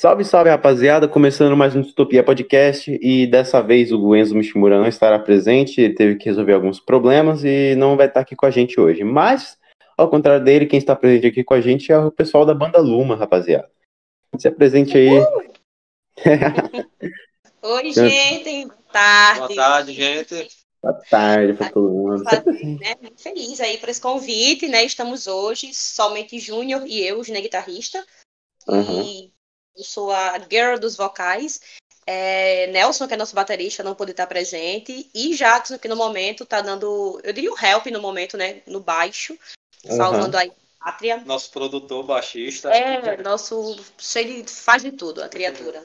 Salve, salve, rapaziada. Começando mais um Utopia Podcast e dessa vez o Enzo Mishimura não estará presente, ele teve que resolver alguns problemas e não vai estar aqui com a gente hoje. Mas, ao contrário dele, quem está presente aqui com a gente é o pessoal da banda Luma, rapaziada. Se apresente aí. Oi, gente. Boa tarde. Boa tarde, gente. Boa tarde para todo mundo. Né, muito feliz aí por esse convite, né? Estamos hoje somente Júnior e eu, né, guitarrista. Uhum. E eu sou a girl dos vocais. É, Nelson, que é nosso baterista, não pôde estar presente. E Jackson, que no momento está dando, eu diria um help no momento, né? No baixo, Uhum. salvando aí a pátria. Nosso produtor baixista. É, nosso. Ele faz de tudo, a criatura.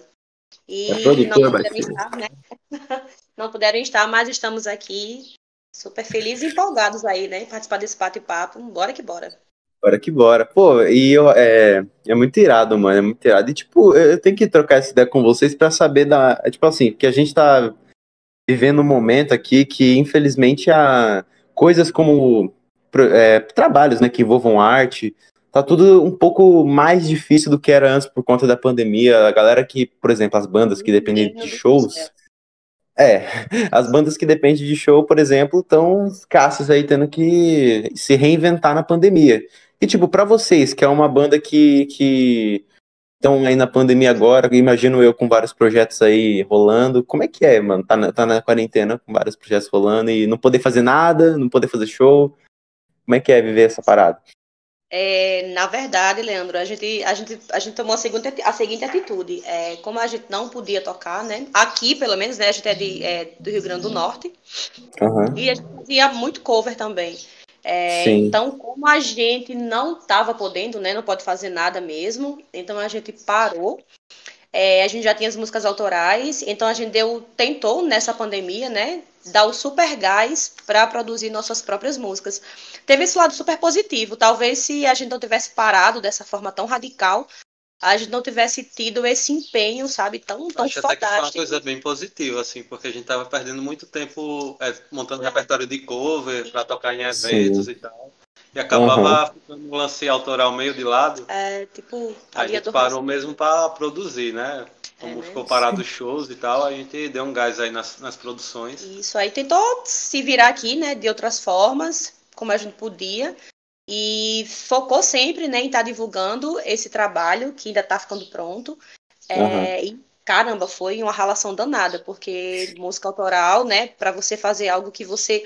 E É não puderam baixista. estar, né? não puderam estar, mas estamos aqui super felizes e empolgados aí, né? Participar desse bate-papo. Bora que bora. Bora que bora. Pô, e eu, é, é muito irado, mano. É muito irado. E, tipo, eu tenho que trocar essa ideia com vocês pra saber da. é, Tipo assim, porque a gente tá vivendo um momento aqui que, infelizmente, há coisas como é, trabalhos, né, que envolvam arte. Tá tudo um pouco mais difícil do que era antes por conta da pandemia. A galera que, por exemplo, as bandas que dependem de shows. É, as bandas que dependem de show, por exemplo, estão escassas aí, tendo que se reinventar na pandemia. E, tipo, pra vocês, que é uma banda que que estão aí na pandemia agora, imagino eu com vários projetos aí rolando, como é que é, mano? Tá na, tá na quarentena com vários projetos rolando e não poder fazer nada, não poder fazer show. Como é que é viver essa parada? É, na verdade, Leandro, a gente, a gente, a gente tomou a, segunda, a seguinte atitude. É, como a gente não podia tocar, né? Aqui, pelo menos, né? A gente é, de, é do Rio Grande do Norte. Aham. E a gente fazia muito cover também. É, então, como a gente não estava podendo, né? Não pode fazer nada mesmo. Então a gente parou. É, a gente já tinha as músicas autorais, então a gente deu, tentou nessa pandemia, né, dar o super gás para produzir nossas próprias músicas. Teve esse lado super positivo. Talvez se a gente não tivesse parado dessa forma tão radical, a gente não tivesse tido esse empenho, sabe, tão, tão Acho até que foi uma coisa bem positiva, assim, porque a gente tava perdendo muito tempo é, montando repertório de cover pra tocar em eventos Sim. e tal. E acabava ficando um lance autoral meio de lado. É, tipo, A gente parou mesmo pra produzir, né? Como É, ficou parado os shows e tal, a gente deu um gás aí nas, nas produções. Isso aí tentou se virar aqui, né, de outras formas, como a gente podia, e focou sempre, né, em estar divulgando esse trabalho que ainda está ficando pronto. É, Aham. E caramba, foi uma relação danada, porque música autoral, né, para você fazer algo que você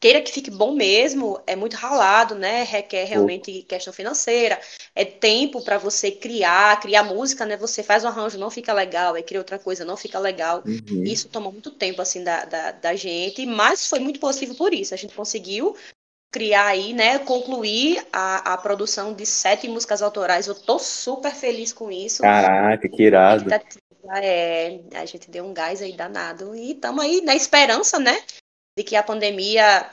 queira que fique bom mesmo, é muito ralado, né? Requer realmente questão financeira, é tempo para você criar, criar música, né? Você faz um arranjo, não fica legal, aí cria outra coisa, não fica legal. Uhum. Isso tomou muito tempo, assim, da, da, da gente, mas foi muito positivo por isso. A gente conseguiu criar aí, né, concluir a, a produção de sete músicas autorais. Eu tô super feliz com isso. Caraca, que irado. É, a gente deu um gás aí danado e estamos aí na esperança, né, de que a pandemia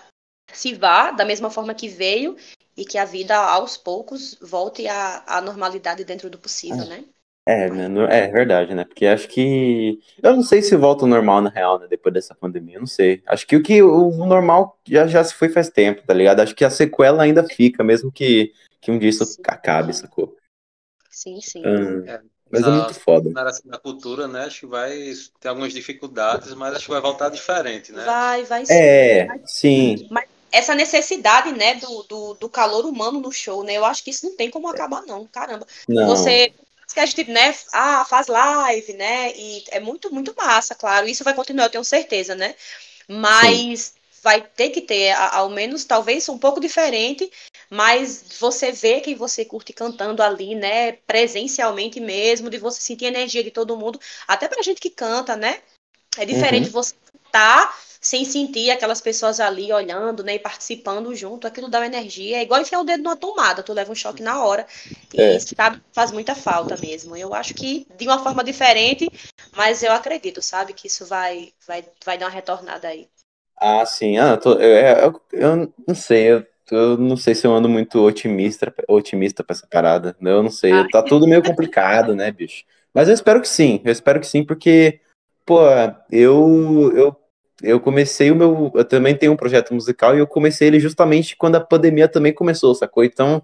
se vá da mesma forma que veio e que a vida aos poucos volte à, à normalidade dentro do possível, né? É, né, no- é verdade, né? Porque acho que. Eu não sei se volta ao normal na real, né? Depois dessa pandemia. Eu não sei. Acho que o que o normal já, já se foi faz tempo, tá ligado? Acho que a sequela ainda fica, mesmo que, que um dia isso Sim. acabe, sacou? Sim, sim. Ah, mas é muito foda. Na assim, da cultura, né? Acho que vai ter algumas dificuldades, mas acho que vai voltar diferente, né? Vai, vai sim. É, sim. essa necessidade, né, do, do, do calor humano no show, né? Eu acho que isso não tem como acabar, não. Caramba. Não. Você que a gente, né, ah, faz live, né? E é muito, muito massa, claro. Isso vai continuar, eu tenho certeza, né? Mas vai ter que ter, ao menos, talvez um pouco diferente, mas você vê quem você curte cantando ali, né? Presencialmente mesmo, de você sentir a energia de todo mundo, até pra gente que canta, né? É diferente você cantar sem sentir aquelas pessoas ali olhando, né, e participando junto, aquilo dá uma energia, é igual enfiar o dedo numa tomada, tu leva um choque na hora, e É. isso tá- faz muita falta mesmo. Eu acho que de uma forma diferente, mas eu acredito, sabe, que isso vai, vai, vai dar uma retornada aí. Ah, sim. Ah, eu, tô- eu, eu, eu não sei. Eu, eu não sei se eu ando muito otimista, otimista pra essa parada. Eu não sei. Ai. Tá tudo meio complicado, né, bicho? Mas eu espero que sim. Eu espero que sim, porque, pô, eu, eu, eu comecei o meu. Eu também tenho um projeto musical e eu comecei ele justamente quando a pandemia também começou, sacou? Então,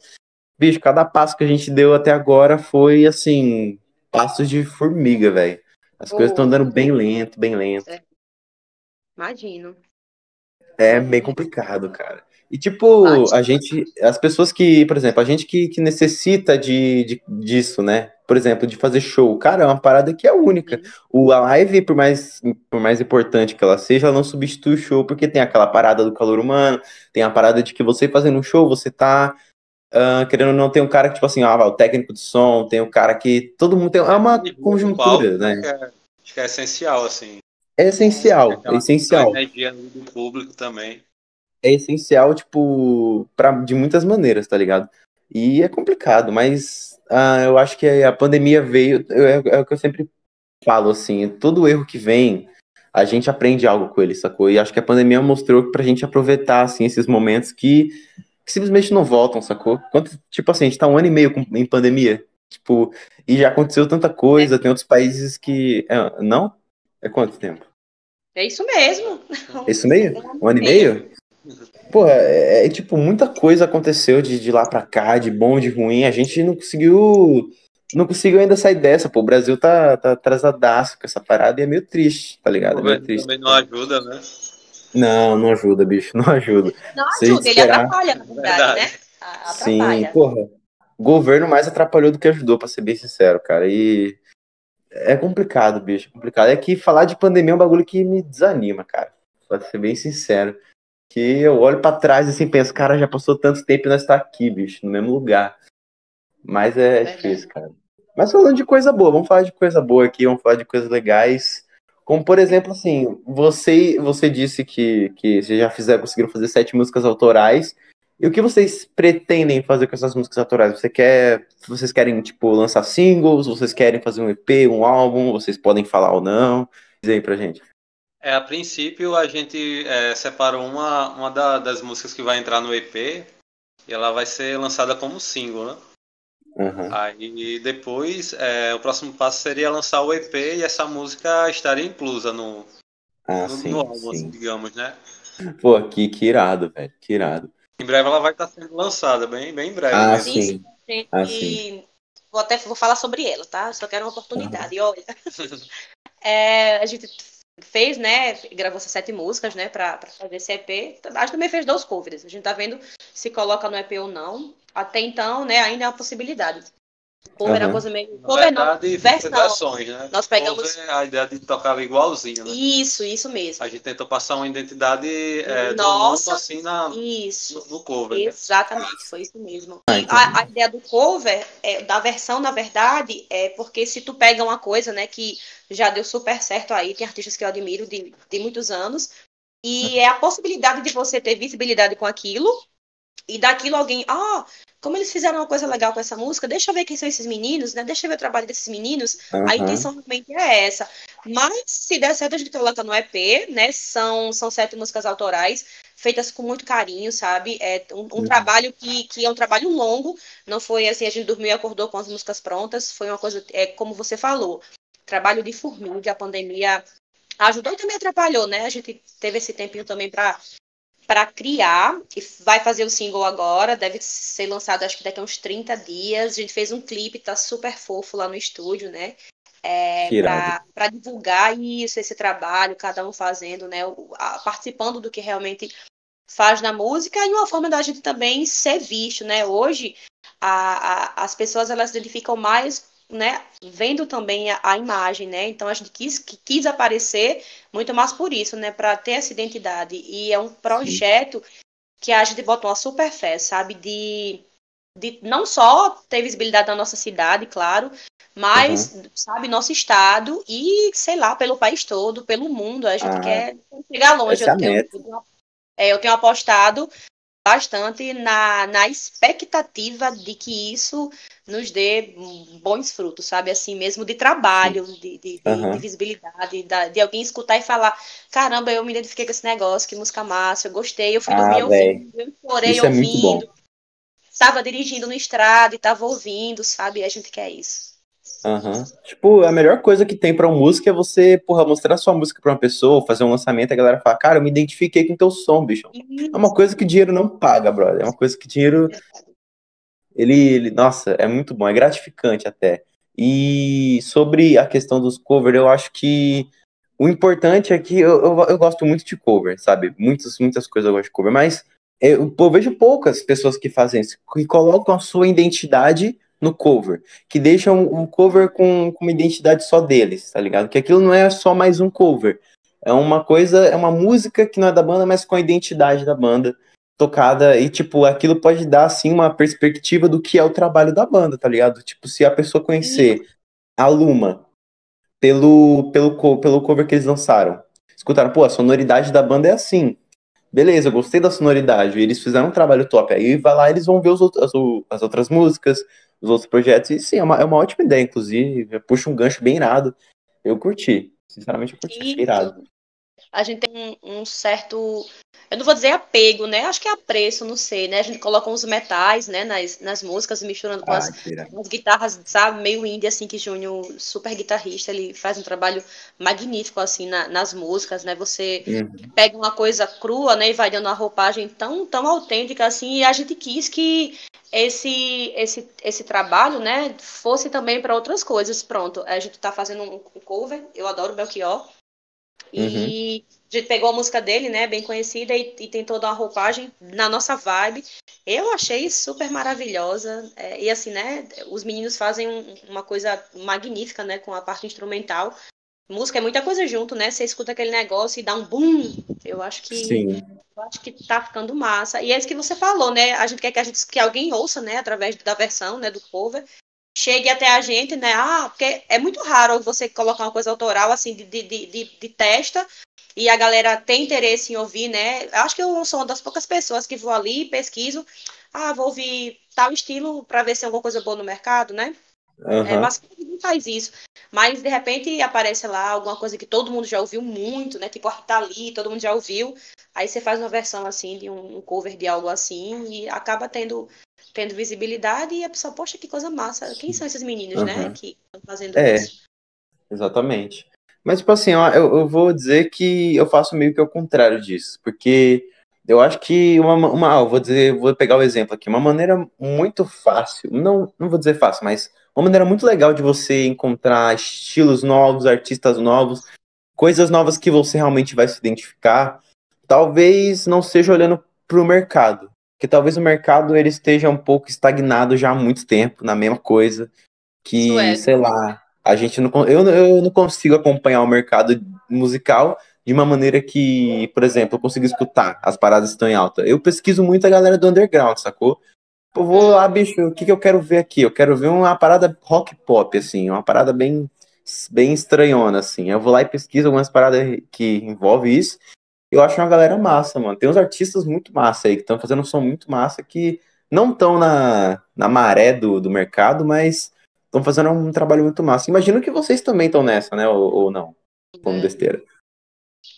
bicho, cada passo que a gente deu até agora foi assim. passos de formiga, velho. As coisas estão andando bem lento, bem lento. Imagino. É bem complicado, cara. E tipo, Bate. a gente, as pessoas que, por exemplo, a gente que, que necessita de, de- disso, né? Por exemplo, de fazer show, cara, é uma parada que é única. O, a live, por mais, por mais importante que ela seja, ela não substitui o show, porque tem aquela parada do calor humano, tem a parada de que você fazendo um show, você tá ah, querendo ou não, tem um cara que, tipo assim, ah, o técnico de som, tem um cara que. Todo mundo tem. É uma o conjuntura, né? Acho que, é, acho que é essencial, assim. É essencial, é Aquela- essencial. A energia do público também. É essencial, tipo, pra, de muitas maneiras, tá ligado? E é complicado, mas ah, eu acho que a pandemia veio, é, é o que eu sempre falo, assim, todo erro que vem, a gente aprende algo com ele, sacou? E acho que a pandemia mostrou pra gente aproveitar, assim, esses momentos que, que simplesmente não voltam, sacou? Quanto, tipo assim, a gente tá um ano e meio com- em pandemia, tipo, e já aconteceu tanta coisa, tem outros países que... é, não? É quanto tempo? É isso mesmo. É isso meio? Um ano e meio? Porra, é, é, tipo, muita coisa aconteceu de, de lá pra cá, de bom, de ruim. A gente não conseguiu. Não conseguiu ainda sair dessa, pô. O Brasil tá, tá atrasadaço com essa parada e é meio triste, tá ligado? É meio triste. também não ajuda, né? Não, não ajuda, bicho, não ajuda. Não Se ajuda, ele atrapalha, na verdade, Verdade. né? A- Sim, Atrapalha. porra. O governo mais atrapalhou do que ajudou, pra ser bem sincero, cara. E é complicado, bicho, é complicado. É que falar de pandemia é um bagulho que me desanima, cara. Pra ser bem sincero. Que eu olho pra trás e assim penso, cara, já passou tanto tempo e nós tá aqui, bicho, no mesmo lugar. Mas é Verdade. difícil, cara. Mas falando de coisa boa, vamos falar de coisa boa aqui, vamos falar de coisas legais. Como, por exemplo, assim, você, você disse que, que vocês já fizeram, conseguiram fazer sete músicas autorais. E o que vocês pretendem fazer com essas músicas autorais? Você quer, vocês querem, tipo, lançar singles? Vocês querem fazer um EP, um álbum? Vocês podem falar ou não? Diz aí pra gente. É, a princípio a gente é, separou uma, uma da- das músicas que vai entrar no EP e ela vai ser lançada como single, né? Aham. Aí depois é, o próximo passo seria lançar o EP e essa música estaria inclusa no, Ah, no, sim, no álbum, assim, sim. digamos, né? Pô, que, que irado, velho, que irado. Em breve ela vai estar sendo lançada, bem, bem em breve. Ah, mesmo. Sim, sim. Gente, Ah, sim. vou até vou falar sobre ela, tá? Só quero uma oportunidade. Olha, é, a gente fez, né? Gravou essas sete músicas, né? Pra, pra fazer esse EP. A gente também fez dois covers. A gente tá vendo se coloca no EP ou não. Até então, né? Ainda é uma possibilidade. Cover é Aham. uma coisa meio. Na Cover não, verdade, versão. versões, né? Nós pegamos- Cover, a ideia de tocar igualzinho, né? Isso, isso mesmo. A gente tentou passar uma identidade é, do Nossa, mundo assim na, Isso. no, no cover. né? Exatamente, foi isso mesmo. Ah, E então. a, a ideia do cover, é, da versão, na verdade, é porque se tu pega uma coisa, né, que já deu super certo aí, tem artistas que eu admiro de, de muitos anos, e é a possibilidade de você ter visibilidade com aquilo, e daquilo alguém, ah, como eles fizeram uma coisa legal com essa música, deixa eu ver quem são esses meninos, né? Deixa eu ver o trabalho desses meninos. A Aham. intenção realmente é essa. Mas se der certo, a gente coloca no EP, né? São, são sete músicas autorais, feitas com muito carinho, sabe? É um, um Uhum. trabalho que, que é um trabalho longo. Não foi assim, a gente dormiu e acordou com as músicas prontas. Foi uma coisa, é como você falou, trabalho de formiga, a pandemia ajudou e também atrapalhou, né? A gente teve esse tempinho também para para criar e vai fazer o single agora, deve ser lançado acho que daqui a uns 30 dias. A gente fez um clipe, tá super fofo lá no estúdio, né? É, para divulgar isso, esse trabalho, cada um fazendo, né? participando do que realmente faz na música e uma forma da gente também ser visto, né? Hoje a- a- as pessoas elas se identificam mais, né? Vendo também a, a imagem, né? Então a gente quis, quis aparecer muito mais por isso, né? Para ter essa identidade e é um projeto que a gente botou uma super fé, sabe? De, de não só ter visibilidade na nossa cidade, claro, mas, sabe, nosso estado e, sei lá, pelo país todo, pelo mundo. A gente Ah, quer chegar longe. tenho, eu tenho- é, eu tenho apostado bastante na, na expectativa de que isso nos dê bons frutos, sabe? Assim mesmo de trabalho, de, de, de- Aham. de visibilidade, da- de alguém escutar e falar: caramba, eu me identifiquei com esse negócio, que música massa, eu gostei, eu fui Ah, dormir véi. ouvindo, eu chorei Isso é ouvindo, estava dirigindo no estrado e estava ouvindo, sabe? A gente quer isso. Aham. Tipo, a melhor coisa que tem pra uma música é você, porra, mostrar sua música pra uma pessoa, fazer um lançamento a galera fala, cara, eu me identifiquei com teu som, bicho. É uma coisa que dinheiro não paga, brother. É uma coisa que dinheiro, ele, ele- nossa, é muito bom, é gratificante até. E sobre a questão dos covers, eu acho que o importante é que eu, eu, eu, gosto muito de cover, sabe? Muitas, muitas coisas eu gosto de cover, mas eu, eu vejo poucas pessoas que fazem isso, que colocam a sua identidade no cover, que deixam um cover com, com uma identidade só deles, tá ligado? Que aquilo não é só mais um cover, é uma coisa, é uma música que não é da banda, mas com a identidade da banda tocada e tipo, aquilo pode dar assim uma perspectiva do que é o trabalho da banda, tá ligado? Tipo, se a pessoa conhecer a Luma pelo pelo pelo cover que eles lançaram, escutaram, pô, a sonoridade da banda é assim. Beleza, eu gostei da sonoridade, eles fizeram um trabalho top. Aí vai lá, eles vão ver os outros, as, as outras músicas, os outros projetos, e sim, é uma, é uma ótima ideia, inclusive, puxa um gancho bem irado. Eu curti, sinceramente eu curti, achei irado a gente tem um, um, certo, eu não vou dizer apego, né? Acho que é apreço, não sei, né? A gente coloca uns metais, né, nas, nas músicas, misturando com ah, as, as, guitarras, sabe, meio indie, assim, que Júnior, super guitarrista, ele faz um trabalho magnífico, assim, na, nas músicas, né? Você uhum. pega uma coisa crua, né, e vai dando uma roupagem tão, tão autêntica, assim, e a gente quis que esse, esse, esse trabalho, né, fosse também para outras coisas. Pronto, a gente está fazendo um cover, eu adoro Belchior, Uhum. E gente pegou a música dele, né, bem conhecida, e, e tentou dar uma roupagem na nossa vibe. Eu achei super maravilhosa. É, e assim, né, os meninos fazem um, uma coisa magnífica, né, com a parte instrumental. Música é muita coisa junto, né? Você escuta aquele negócio e dá um boom. Eu acho que Sim. eu acho que tá ficando massa. E é isso que você falou, né? A gente quer que a gente que alguém ouça, né, através da versão, né, do cover, chegue até a gente, né? Ah, porque é muito raro você colocar uma coisa autoral assim de, de, de, de testa e a galera tem interesse em ouvir, né? Acho que eu sou uma das poucas pessoas que vou ali, pesquiso, ah, vou ouvir tal estilo para ver se tem alguma coisa boa no mercado, né? Uhum. É, mas ninguém faz isso. Mas de repente aparece lá alguma coisa que todo mundo já ouviu muito, né? Tipo a Rita Lee, todo mundo já ouviu. Aí você faz uma versão assim de um, um cover de algo assim e acaba tendo tendo visibilidade e a pessoa, poxa, que coisa massa. Quem são esses meninos, uhum. né, que estão fazendo é, isso? Exatamente. Mas, tipo assim, eu, eu, vou dizer que eu faço meio que ao contrário disso, porque eu acho que uma, uma eu vou dizer, vou pegar o exemplo aqui, uma maneira muito fácil, não, não vou dizer fácil, mas uma maneira muito legal de você encontrar estilos novos, artistas novos, coisas novas que você realmente vai se identificar, talvez não seja olhando para o mercado, que talvez o mercado ele esteja um pouco estagnado já há muito tempo na mesma coisa, que, é. sei lá, a gente não eu, eu não consigo acompanhar o mercado musical de uma maneira que, por exemplo, eu consigo escutar as paradas estão em alta. Eu pesquiso muito a galera do underground, sacou? Eu vou lá, bicho, o que, que eu quero ver aqui? Eu quero ver uma parada rock pop, assim, uma parada bem, bem estranhona, assim. Eu vou lá e pesquiso algumas paradas que envolvem isso eu acho uma galera massa, mano. Tem uns artistas muito massa aí, que estão fazendo um som muito massa, que não estão na, na maré do, do mercado, mas estão fazendo um trabalho muito massa. Imagino que vocês também estão nessa, né? Ou, ou não? Como é. besteira.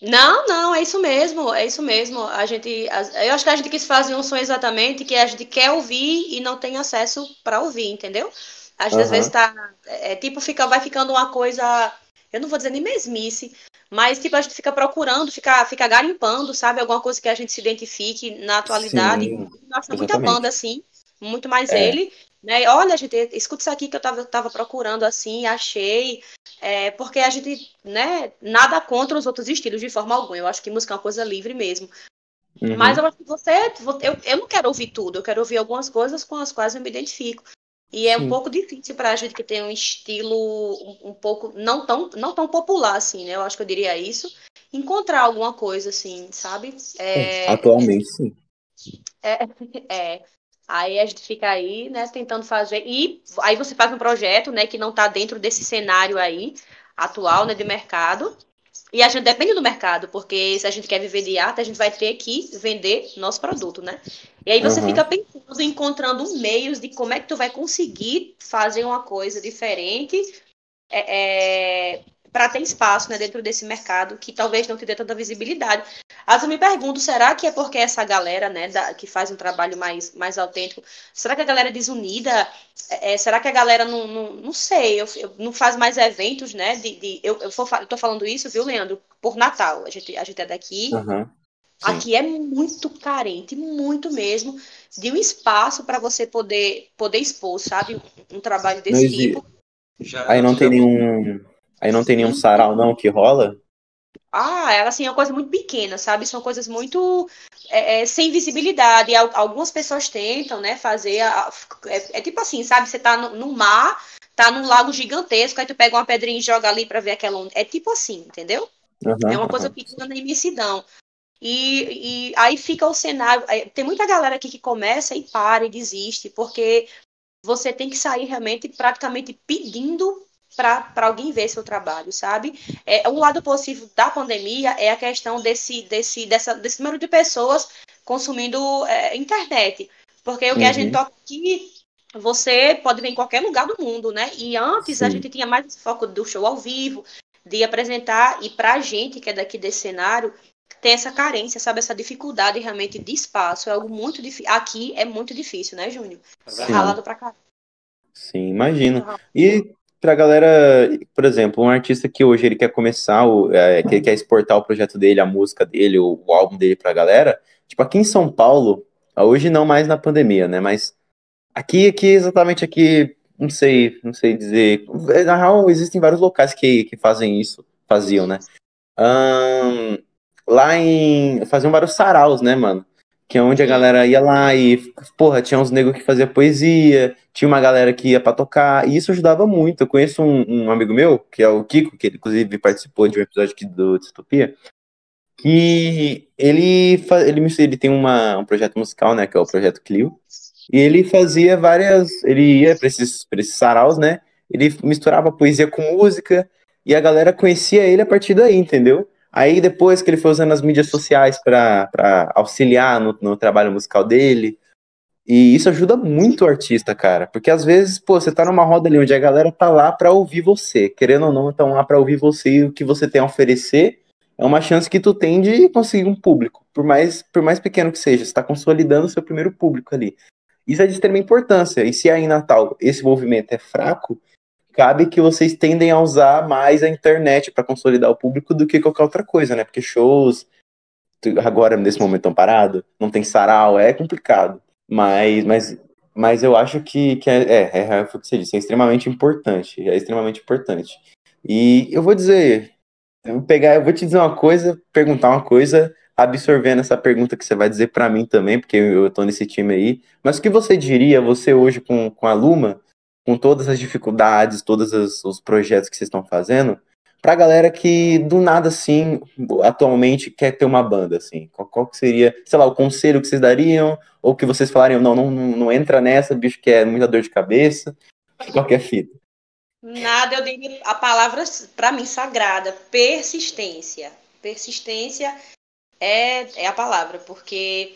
Não, não, é isso mesmo, é isso mesmo. A gente, eu acho que a gente quis fazer um som exatamente que a gente quer ouvir e não tem acesso para ouvir, entendeu? Às uhum. vezes tá, é, tipo, fica, vai ficando uma coisa, eu não vou dizer nem mesmice, mas, tipo, a gente fica procurando, fica, fica garimpando, sabe? Alguma coisa que a gente se identifique na atualidade. Sim, Nossa, muita banda, assim. Muito mais é. ele. Né? Olha, gente, escuta isso aqui que eu tava, tava procurando, assim, achei. É, porque a gente, né, nada contra os outros estilos de forma alguma. Eu acho que música é uma coisa livre mesmo. Uhum. Mas eu acho que você. Eu, eu não quero ouvir tudo, eu quero ouvir algumas coisas com as quais eu me identifico. E é Sim. um pouco difícil para a gente que tem um estilo um, um, pouco não tão, não tão popular assim, né? Eu acho que eu diria isso. Encontrar alguma coisa assim, sabe? É, atualmente, sim. É, é, Aí a gente fica aí, né, tentando fazer. E aí você faz um projeto, né, que não está dentro desse cenário aí atual, né, de mercado. E a gente depende do mercado, porque se a gente quer viver de arte, a gente vai ter que vender nosso produto, né? E aí você uhum. fica pensando, encontrando meios de como é que tu vai conseguir fazer uma coisa diferente é, é, para ter espaço né, dentro desse mercado que talvez não te dê tanta visibilidade. Às vezes eu me pergunto, será que é porque essa galera né, da, que faz um trabalho mais, mais autêntico, será que a galera é desunida? É, é, será que a galera não, não, não sei, eu, eu, não faz mais eventos, né? De, de eu, eu, for, eu tô falando isso, viu, Leandro, por Natal. A gente, a gente é daqui. Uhum. Aqui é muito carente, muito mesmo, de um espaço para você poder, poder expor, sabe? Um trabalho desse tipo. Já, aí não já... tem nenhum. Aí não tem nenhum sarau, não, que rola? Ah, ela assim, é uma coisa muito pequena, sabe? São coisas muito é, é, sem visibilidade. E algumas pessoas tentam, né, fazer. A, é, é, tipo assim, sabe? Você tá no, no, mar, tá num lago gigantesco, aí tu pega uma pedrinha e joga ali pra ver aquela onda. É tipo assim, entendeu? Uhum, é uma coisa pequena na imensidão. E, e aí fica o cenário. Tem muita galera aqui que começa e para e desiste, porque você tem que sair realmente praticamente pedindo para alguém ver seu trabalho, sabe? É, um lado positivo da pandemia é a questão desse, desse, dessa, desse número de pessoas consumindo é, internet. Porque o que uhum. a gente toca aqui, você pode ver em qualquer lugar do mundo, né? E antes Sim. a gente tinha mais foco do show ao vivo, de apresentar, e para a gente que é daqui desse cenário, tem essa carência, sabe? Essa dificuldade realmente de espaço. É algo muito difícil. Aqui é muito difícil, né, Júnior? Ralado pra cá. Sim, imagino. E pra galera, por exemplo, um artista que hoje ele quer começar, o, é, que ele quer exportar o projeto dele, a música dele, o, o, álbum dele pra galera, tipo, aqui em São Paulo, hoje não mais na pandemia, né, mas aqui, aqui, exatamente aqui, não sei, não sei dizer, na real, existem vários locais que, que fazem isso, faziam, né, um, lá em, faziam vários saraus, né, mano, que é onde a galera ia lá e, porra, tinha uns negros que fazia poesia, tinha uma galera que ia para tocar, e isso ajudava muito. Eu conheço um, um, amigo meu, que é o Kiko, que ele, inclusive participou de um episódio aqui do Distopia, que ele, ele, ele tem uma, um projeto musical, né, que é o Projeto Clio, e ele fazia várias, ele ia para esses, pra esses saraus, né, ele misturava poesia com música, e a galera conhecia ele a partir daí, entendeu? Aí depois que ele foi usando as mídias sociais para auxiliar no, no, trabalho musical dele. E isso ajuda muito o artista, cara. Porque às vezes, pô, você tá numa roda ali onde a galera tá lá para ouvir você. Querendo ou não, estão lá para ouvir você e o que você tem a oferecer. É uma chance que tu tem de conseguir um público. Por mais, por mais pequeno que seja, você tá consolidando o seu primeiro público ali. Isso é de extrema importância. E se aí em Natal esse movimento é fraco, cabe que vocês tendem a usar mais a internet para consolidar o público do que qualquer outra coisa, né? Porque shows agora nesse momento estão parados, não tem sarau, é complicado. Mas, mas, mas eu acho que, que é, é, é, o que você disse, é extremamente importante, é extremamente importante. E eu vou dizer, eu vou pegar, eu vou te dizer uma coisa, perguntar uma coisa, absorvendo essa pergunta que você vai dizer para mim também, porque eu, eu tô nesse time aí. Mas o que você diria, você hoje com, com a Luma, com todas as dificuldades, todos os, os projetos que vocês estão fazendo, pra galera que do nada assim, atualmente quer ter uma banda assim? Qual, qual seria, sei lá, o conselho que vocês dariam ou que vocês falariam, não, não, não entra nessa, bicho, que é muita dor de cabeça, qualquer fita. Nada, eu digo a palavra para mim sagrada, persistência. Persistência é, é a palavra, porque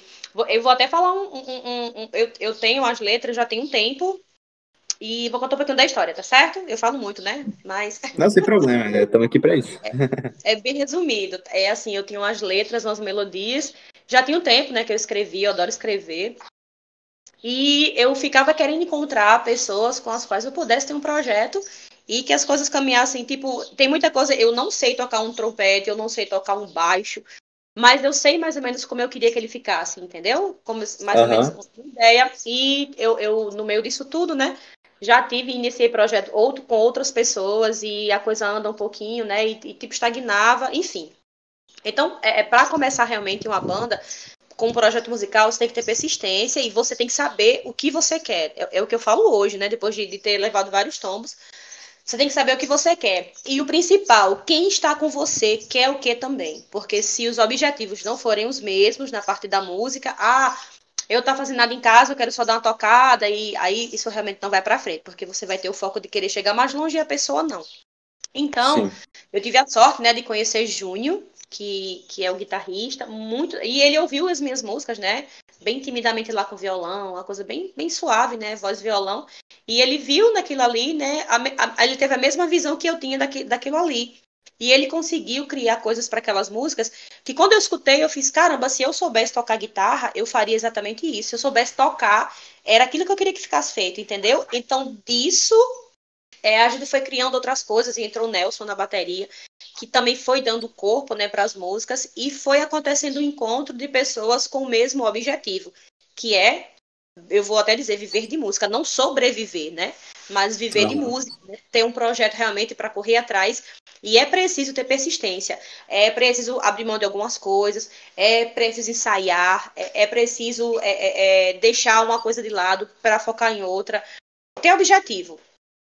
eu vou até falar um, um, um, um eu, eu tenho as letras já tem um tempo e vou contar um pouquinho da história, tá certo? Eu falo muito, né? Mas. Não, sem problema, estamos aqui para isso. É, é, bem resumido. É assim, eu tinha umas letras, umas melodias. Já tinha um tempo, né, que eu escrevi, eu adoro escrever. E eu ficava querendo encontrar pessoas com as quais eu pudesse ter um projeto e que as coisas caminhassem, tipo, tem muita coisa, eu não sei tocar um trompete, eu não sei tocar um baixo, mas eu sei mais ou menos como eu queria que ele ficasse, entendeu? Como mais uhum. ou menos uma ideia. E eu, eu, no meio disso tudo, né, já tive, iniciei projeto outro, com outras pessoas e a coisa anda um pouquinho, né? E, e tipo, estagnava, enfim. Então, é, é para começar realmente uma banda, com um projeto musical, você tem que ter persistência e você tem que saber o que você quer. É, é o que eu falo hoje, né? Depois de, de, ter levado vários tombos. Você tem que saber o que você quer. E o principal, quem está com você quer o que também. Porque se os objetivos não forem os mesmos na parte da música, ah, eu tá fazendo nada em casa, eu quero só dar uma tocada, e aí isso realmente não vai para frente, porque você vai ter o foco de querer chegar mais longe e a pessoa não. Então, Sim. eu tive a sorte, né, de conhecer Júnior, que, que é o guitarrista, muito. E ele ouviu as minhas músicas, né? Bem timidamente lá com violão, uma coisa bem, bem suave, né? Voz e violão. E ele viu naquilo ali, né? A, a, ele teve a mesma visão que eu tinha daqui, daquilo ali. E ele conseguiu criar coisas para aquelas músicas que quando eu escutei, eu fiz, caramba, se eu soubesse tocar guitarra, eu faria exatamente isso. Se eu soubesse tocar, era aquilo que eu queria que ficasse feito, entendeu? Então, disso, é, a gente foi criando outras coisas, e entrou o Nelson na bateria, que também foi dando corpo né, para as músicas, e foi acontecendo um encontro de pessoas com o mesmo objetivo, que é, eu vou até dizer, viver de música, não sobreviver, né? Mas viver uhum. de música, né? ter um projeto realmente para correr atrás. E é preciso ter persistência, é preciso abrir mão de algumas coisas, é preciso ensaiar, é, é preciso é, é, é deixar uma coisa de lado para focar em outra. Ter objetivo.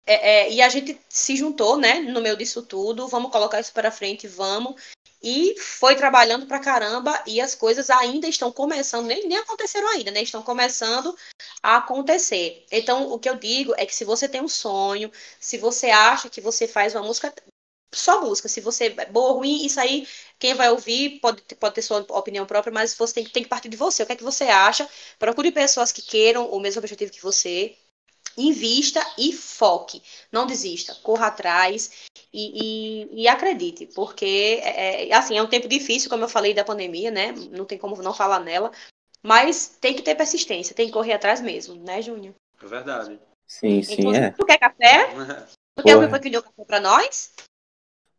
É, é, e a gente se juntou, né, no meio disso tudo, vamos colocar isso para frente, vamos. E foi trabalhando pra caramba e as coisas ainda estão começando, nem, nem aconteceram ainda, né? Estão começando a acontecer. Então, o que eu digo é que se você tem um sonho, se você acha que você faz uma música, só música. Se você é boa ou ruim, isso aí, quem vai ouvir pode, pode ter sua opinião própria, mas você tem, tem que partir de você. O que é que você acha? Procure pessoas que queiram o mesmo objetivo que você. Invista e foque. Não desista. Corra atrás e, e, e acredite. Porque, é, é, assim, é um tempo difícil, como eu falei da pandemia, né? Não tem como não falar nela. Mas tem que ter persistência. Tem que correr atrás mesmo, né, Júnior? É verdade. Sim, sim, Inclusive, é. Tu quer café? Tu quer alguém que deu café pra nós?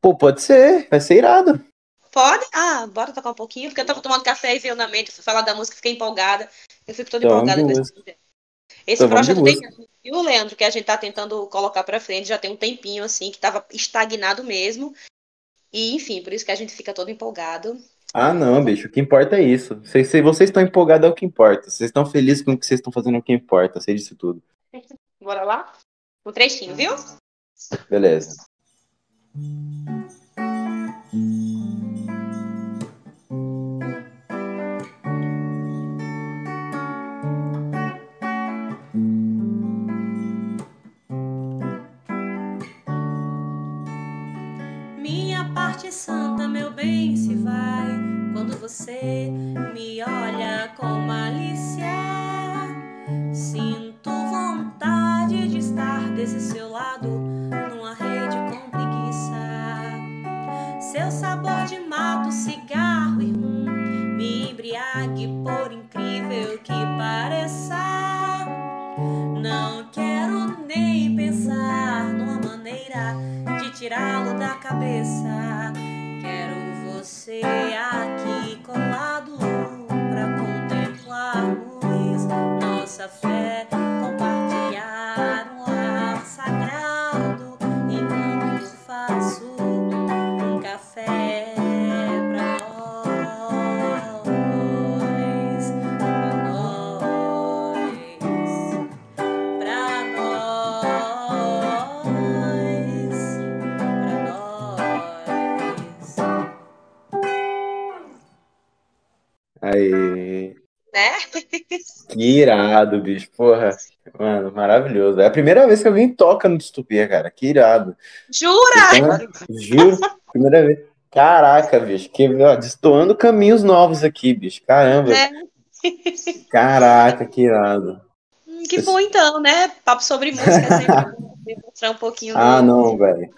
Pô, pode ser, vai ser irado. Pode? Ah, bora tocar um pouquinho, porque eu tava tomando café e veio na mente, fui falar da música, fiquei empolgada. Eu fico toda então, empolgada com esse Esse então, projeto tem, viu, Leandro, que a gente tá tentando colocar pra frente, já tem um tempinho, assim, que tava estagnado mesmo. E, enfim, por isso que a gente fica todo empolgado. Ah, não, bicho, o que importa é isso. Se, se vocês estão empolgados é o que importa. Vocês estão felizes com o que vocês estão fazendo é o que importa, sei disso tudo. Bora lá? Um trechinho, viu? Beleza. Santa, meu bem, se vai. Quando você Que irado, bicho. Porra. Mano, maravilhoso. É a primeira vez que alguém toca no Distopia, cara. Que irado. Jura? Então, juro. Primeira vez. Caraca, bicho. Que, ó, destoando caminhos novos aqui, bicho. Caramba. É. Caraca, que irado. Que bom então, né? Papo sobre música é sempre mostrar um pouquinho. Ah, do... não, velho.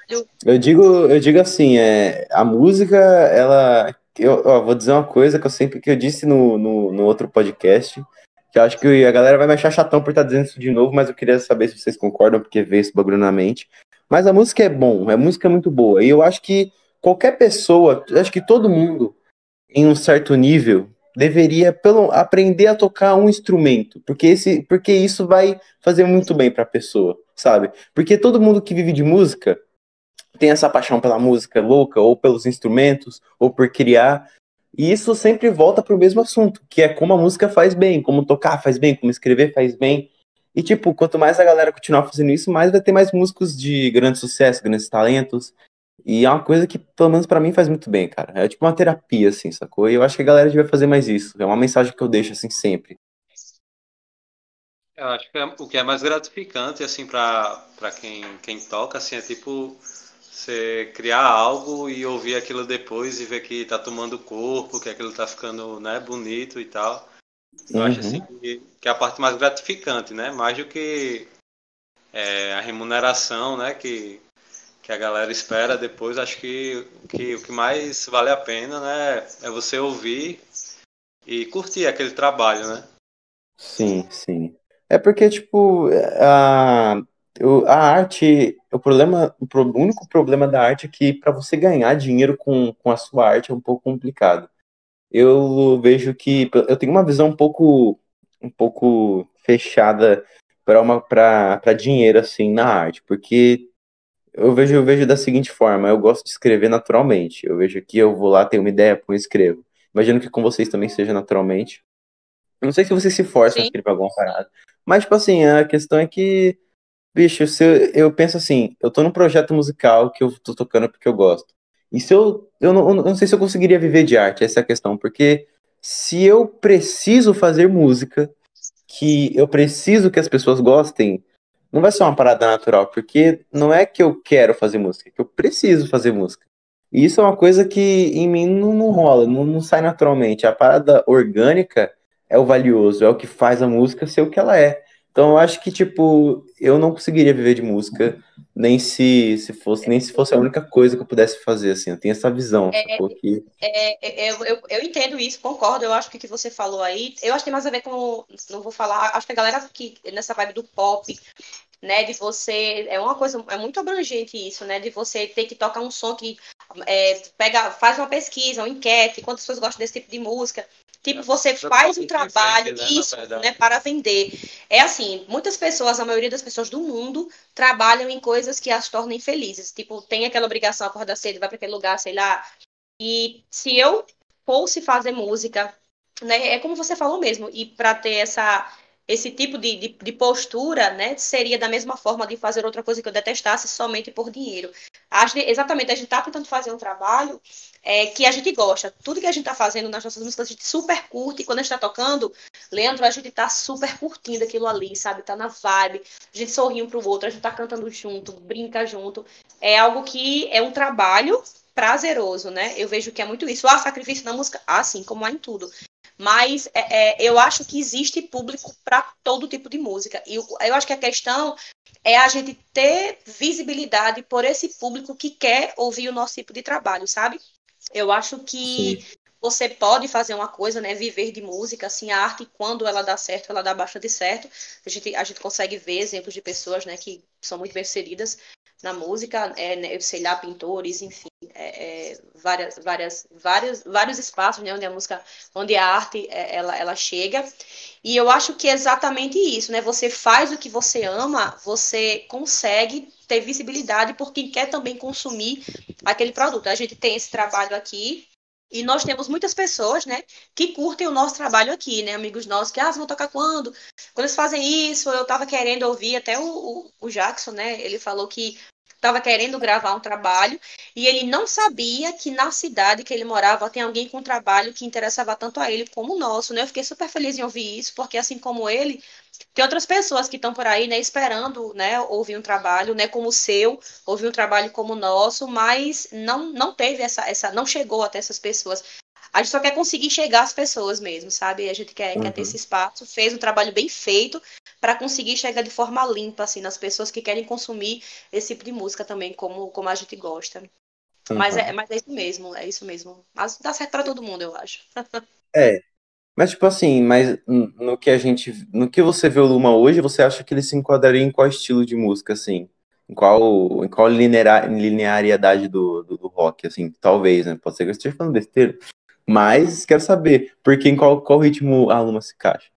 Eu digo, eu digo assim, é, a música, ela eu ó, vou dizer uma coisa que eu sempre que eu disse no, no, no, outro podcast, que eu acho que a galera vai me achar chatão por estar dizendo isso de novo, mas eu queria saber se vocês concordam, porque veio esse bagulho na mente. Mas a música é bom, a música é muito boa. E eu acho que qualquer pessoa, acho que todo mundo, em um certo nível, deveria pelo, aprender a tocar um instrumento, porque, esse, porque isso vai fazer muito bem para a pessoa, sabe? Porque todo mundo que vive de música tem essa paixão pela música louca, ou pelos instrumentos, ou por criar. E isso sempre volta para o mesmo assunto, que é como a música faz bem, como tocar faz bem, como escrever faz bem. E, tipo, quanto mais a galera continuar fazendo isso, mais vai ter mais músicos de grande sucesso, grandes talentos. E é uma coisa que, pelo menos para mim, faz muito bem, cara. É tipo uma terapia, assim, sacou? E eu acho que a galera devia fazer mais isso. É uma mensagem que eu deixo, assim, sempre. Eu acho que é, o que é mais gratificante, assim, para quem, quem toca, assim, é tipo você criar algo e ouvir aquilo depois e ver que tá tomando corpo, que aquilo tá ficando né, bonito e tal. Eu uhum. acho assim que, que, é a parte mais gratificante, né? Mais do que é, a remuneração, né? Que, que a galera espera depois. Acho que, que o que mais vale a pena, né? É você ouvir e curtir aquele trabalho, né? Sim, sim. É porque, tipo, a, eu, a arte, o problema, o único problema da arte é que para você ganhar dinheiro com, com a sua arte é um pouco complicado. Eu vejo que eu tenho uma visão um pouco um pouco fechada para uma para dinheiro assim na arte, porque eu vejo, eu vejo da seguinte forma, eu gosto de escrever naturalmente. Eu vejo que eu vou lá, tenho uma ideia, põe escrevo. Imagino que com vocês também seja naturalmente. Não sei se vocês se forçam Sim. a escrever alguma parada. Mas, tipo assim, a questão é que, bicho, se eu, eu penso assim, eu tô num projeto musical que eu tô tocando porque eu gosto. E se eu. Eu não, eu não sei se eu conseguiria viver de arte, essa é a questão. Porque se eu preciso fazer música, que eu preciso que as pessoas gostem, não vai ser uma parada natural, porque não é que eu quero fazer música, é que eu preciso fazer música. E isso é uma coisa que em mim não, não rola, não, não sai naturalmente. A parada orgânica é o valioso, é o que faz a música ser o que ela é. Então eu acho que, tipo, eu não conseguiria viver de música, nem se, se fosse, nem se fosse a única coisa que eu pudesse fazer, assim. Eu tenho essa visão, É? Que, É, é, eu, eu, eu entendo isso, concordo. Eu acho que o que você falou aí, eu acho que tem mais a ver com, não vou falar, acho que a galera que nessa vibe do pop, né, de você, é uma coisa, é muito abrangente isso, né, de você ter que tocar um som que é, pega, faz uma pesquisa, uma enquete, quantas pessoas gostam desse tipo de música. Tipo, você faz um trabalho, isso, né, para vender. É assim, muitas pessoas, a maioria das pessoas do mundo, trabalham em coisas que as tornem felizes. Tipo, tem aquela obrigação, acordar cedo, vai para aquele lugar, sei lá. E se eu fosse fazer música, né, é como você falou mesmo, e para ter essa esse tipo de, de, de postura, né, seria da mesma forma de fazer outra coisa que eu detestasse somente por dinheiro. Acho exatamente, a gente está tentando fazer um trabalho é, que a gente gosta. Tudo que a gente está fazendo nas nossas músicas, a gente super curte. E quando a gente está tocando, Leandro, a gente tá super curtindo aquilo ali, sabe? Tá na vibe. A gente sorri um pro outro, a gente tá cantando junto, brinca junto. É algo que é um trabalho prazeroso, né? Eu vejo que é muito isso. Ah, sacrifício na música? Ah, sim, como há em tudo. Mas é, é, eu acho que existe público para todo tipo de música. E eu, eu acho que a questão é a gente ter visibilidade por esse público que quer ouvir o nosso tipo de trabalho, sabe? Eu acho que você pode fazer uma coisa, né? Viver de música, assim, a arte, quando ela dá certo, ela dá bastante certo. A gente, a gente consegue ver exemplos de pessoas, né, que são muito bem inseridas na música, é, né, sei lá, pintores, enfim, é, é, várias, várias, vários, vários espaços, né, onde a música, onde a arte, é, ela, ela chega. E eu acho que é exatamente isso, né? Você faz o que você ama, você consegue ter visibilidade por quem quer também consumir aquele produto. A gente tem esse trabalho aqui, e nós temos muitas pessoas, né, que curtem o nosso trabalho aqui, né, amigos nossos, que, ah, vão tocar quando? Quando eles fazem isso, eu tava querendo ouvir, até o, o, o Jackson, né, ele falou que tava querendo gravar um trabalho, e ele não sabia que na cidade que ele morava tem alguém com trabalho que interessava tanto a ele como o nosso, né, eu fiquei super feliz em ouvir isso, porque assim como ele, tem outras pessoas que estão por aí, né, esperando, né, ouvir um trabalho, né, como o seu, ouvir um trabalho como o nosso, mas não, não teve essa, essa, não chegou até essas pessoas. A gente só quer conseguir chegar às pessoas mesmo, sabe? A gente quer, Uhum. quer ter esse espaço, fez um trabalho bem feito para conseguir chegar de forma limpa, assim, nas pessoas que querem consumir esse tipo de música também, como, como a gente gosta. Mas, Uhum. é, mas é isso mesmo, é isso mesmo. Mas dá certo para todo mundo, eu acho. É. Mas, tipo assim, mas no que a gente. No que você vê o Luma hoje, você acha que ele se enquadraria em qual estilo de música, assim? Em qual, em qual lineara- linearidade do, do, do rock, assim? Talvez, né? Pode ser que eu esteja falando besteira. Mas quero saber, porque em qual, qual ritmo a Luma se encaixa?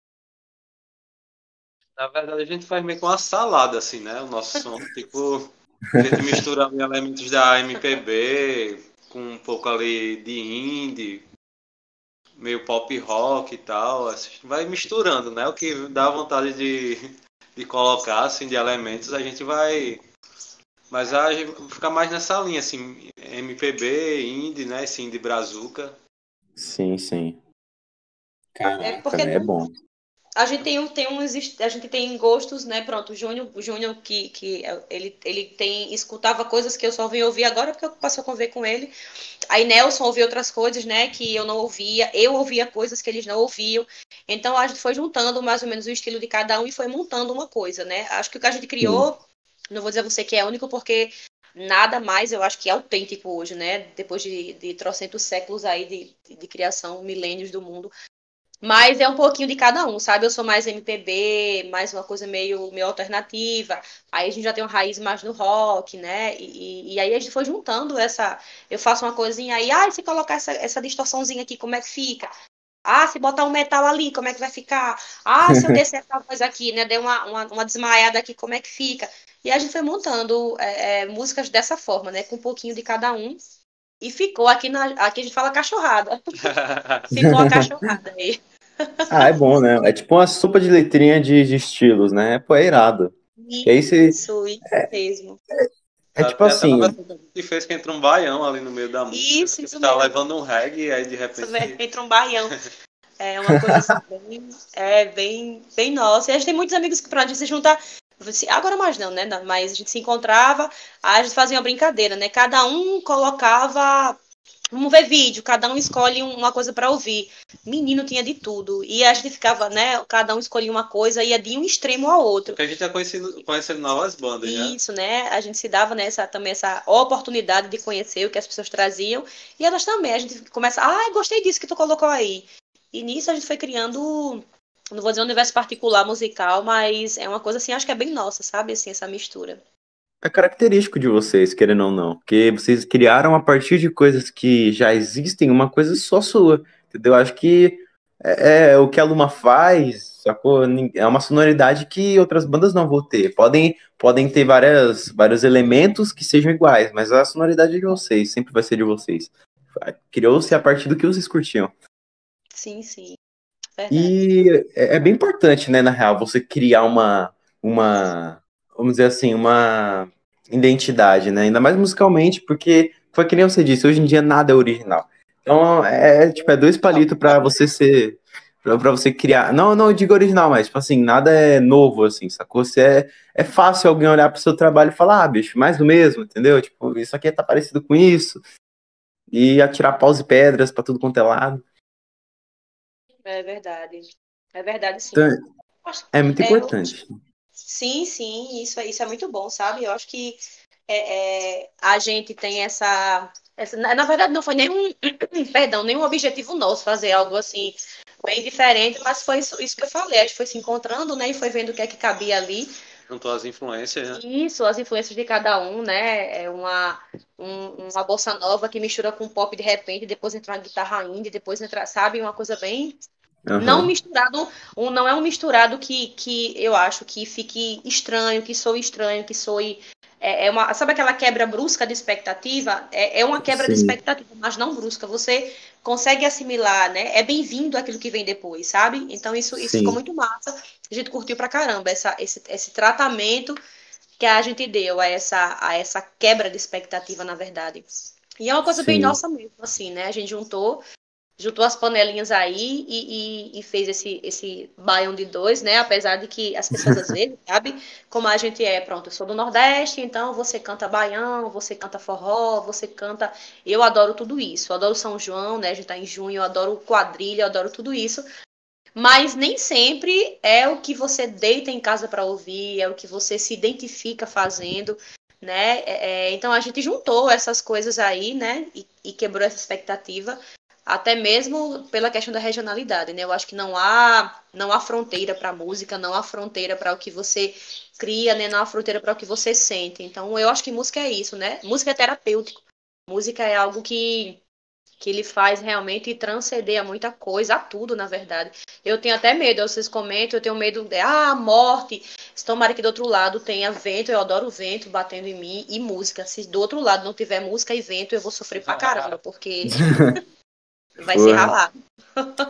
Na verdade, a gente faz meio que uma salada, assim, né? O nosso som, tipo, a gente mistura elementos da MPB com um pouco ali de indie, meio pop rock e tal. A gente vai misturando, né? O que dá vontade de, de colocar, assim, de elementos, a gente vai. Mas a gente fica mais nessa linha, assim, MPB, indie, né? Esse indie brazuca. Sim, sim. Caraca, É porque? É bom. A gente tem, um- tem uns, a gente tem gostos, né? Pronto, o Júnior, o Júnior que, que ele, ele tem, escutava coisas que eu só vim ouvir agora porque eu passo a conviver com ele. Aí Nelson ouvia outras coisas, né? Que eu não ouvia. Eu ouvia coisas que eles não ouviam. Então a gente foi juntando mais ou menos o estilo de cada um e foi montando uma coisa, né? Acho que o que a gente criou, não vou dizer a você que é único, porque nada mais eu acho que é autêntico hoje, né? Depois de, de trocentos séculos aí de, de, de criação, milênios do mundo. Mas é um pouquinho de cada um, sabe? Eu sou mais MPB, mais uma coisa meio, meio alternativa. Aí a gente já tem uma raiz mais no rock, né? E, e- e aí a gente foi juntando essa. Eu faço uma coisinha aí, ah, e se colocar essa, essa distorçãozinha aqui, como é que fica? Ah, se botar um metal ali, como é que vai ficar? Ah, se eu descer essa voz aqui, né? Dei uma, uma, uma desmaiada aqui, como é que fica? E a gente foi montando é, é, músicas dessa forma, né? Com um pouquinho de cada um. E ficou aqui na. Aqui a gente fala cachorrada. ficou a cachorrada aí. Ah, é bom, né? É tipo uma sopa de letrinha de, de estilos, né? Pô, é irado. Isso, aí você... isso é, mesmo. É, é tipo assim. Que fez que entra um baião ali no meio da música. Isso, isso. Tá mesmo. levando um reggae e aí de repente. Isso entra um baião. É uma coisa assim, bem, é, bem, bem nossa. E a gente tem muitos amigos que pra gente se juntar. Agora mais não, né? Mas a gente se encontrava, a gente fazia uma brincadeira, né? Cada um colocava. Vamos ver vídeo, cada um escolhe uma coisa para ouvir. Menino tinha de tudo. E a gente ficava, né? Cada um escolhia uma coisa, ia de um extremo ao outro. Porque a gente já conhecendo, conhecendo novas bandas, né? Isso, né? A gente se dava nessa, também essa oportunidade de conhecer o que as pessoas traziam. E elas também, a gente começa, ah, gostei disso que tu colocou aí. E nisso a gente foi criando não vou dizer um universo particular musical, mas é uma coisa assim, acho que é bem nossa, sabe? Assim, essa mistura. É característico de vocês, querendo ou não, porque vocês criaram a partir de coisas que já existem uma coisa só sua, entendeu? Acho que é, é o que a Luma faz, sacou? É uma sonoridade que outras bandas não vão ter. Podem, podem ter várias, vários elementos que sejam iguais, mas a sonoridade é de vocês, sempre vai ser de vocês. Criou-se a partir do que vocês curtiam. Sim, sim. Verdade. E é, é bem importante, né, na real, você criar uma, uma, vamos dizer assim, uma identidade, né? Ainda mais musicalmente, porque foi que nem você disse, hoje em dia nada é original. Então, é, é tipo, é dois palitos para você ser para você criar. Não, não digo original, mas tipo assim, nada é novo assim, sacou? Você é, é fácil alguém olhar para o seu trabalho e falar: "Ah, bicho, mais do mesmo", entendeu? Tipo, isso aqui tá parecido com isso. E atirar paus e pedras para tudo quanto é lado. É verdade. É verdade, sim. Então, é muito é, importante. sim, sim, isso, é, isso é muito bom, sabe? Eu acho que é, é, a gente tem essa, essa. Na verdade, não foi nenhum. perdão, nenhum objetivo nosso fazer algo assim bem diferente, mas foi isso, isso que eu falei. A gente foi se encontrando, né? E foi vendo o que é que cabia ali. Juntou as influências, né? Isso, as influências de cada um, né? É uma, um, uma bolsa nova que mistura com pop de repente, depois entra uma guitarra indie, depois entra, sabe? Uma coisa bem Uhum. Não misturado, um, não é um misturado que, que eu acho que fique estranho, que soe estranho, que soe. É, é uma, sabe aquela quebra brusca de expectativa? É, é uma quebra Sim. de expectativa, mas não brusca. Você consegue assimilar, né? É bem-vindo aquilo que vem depois, sabe? Então isso, isso ficou muito massa. A gente curtiu pra caramba essa, esse, esse tratamento que a gente deu a essa, a essa quebra de expectativa, na verdade. E é uma coisa Sim. bem nossa mesmo, assim, né? A gente juntou juntou as panelinhas aí e, e, e, fez esse, esse baião de dois, né? Apesar de que as pessoas às vezes, sabe? Como a gente é, pronto, eu sou do Nordeste, então você canta baião, você canta forró, você canta. Eu adoro tudo isso. Eu adoro São João, né? A gente tá em junho, eu adoro quadrilha, eu adoro tudo isso. Mas nem sempre é o que você deita em casa para ouvir, é o que você se identifica fazendo, né? É, é, então a gente juntou essas coisas aí, né? E, e quebrou essa expectativa até mesmo pela questão da regionalidade, né? Eu acho que não há não há fronteira para a música, não há fronteira para o que você cria, né? Não há fronteira para o que você sente. Então, eu acho que música é isso, né? Música é terapêutico. Música é algo que que ele faz realmente transcender a muita coisa, a tudo, na verdade. Eu tenho até medo, vocês comentam, eu tenho medo de, ah, morte. Se tomara que do outro lado tenha vento, eu adoro vento batendo em mim, e música. Se do outro lado não tiver música e vento, eu vou sofrer pra caramba, porque vai Porra. se ralar.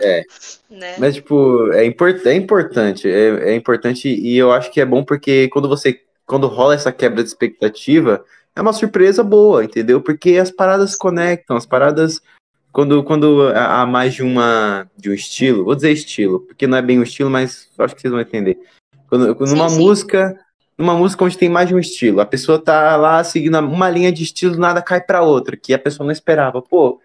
É. né? Mas, tipo, é, import é importante. É, é importante e eu acho que é bom porque quando você. Quando rola essa quebra de expectativa, é uma surpresa boa, entendeu? Porque as paradas se conectam, as paradas. Quando, quando há mais de uma de um estilo, vou dizer estilo, porque não é bem um estilo, mas acho que vocês vão entender. Quando, quando numa sim. música, numa música onde tem mais de um estilo, a pessoa tá lá seguindo uma linha de estilo, nada cai para outra, que a pessoa não esperava. Pô,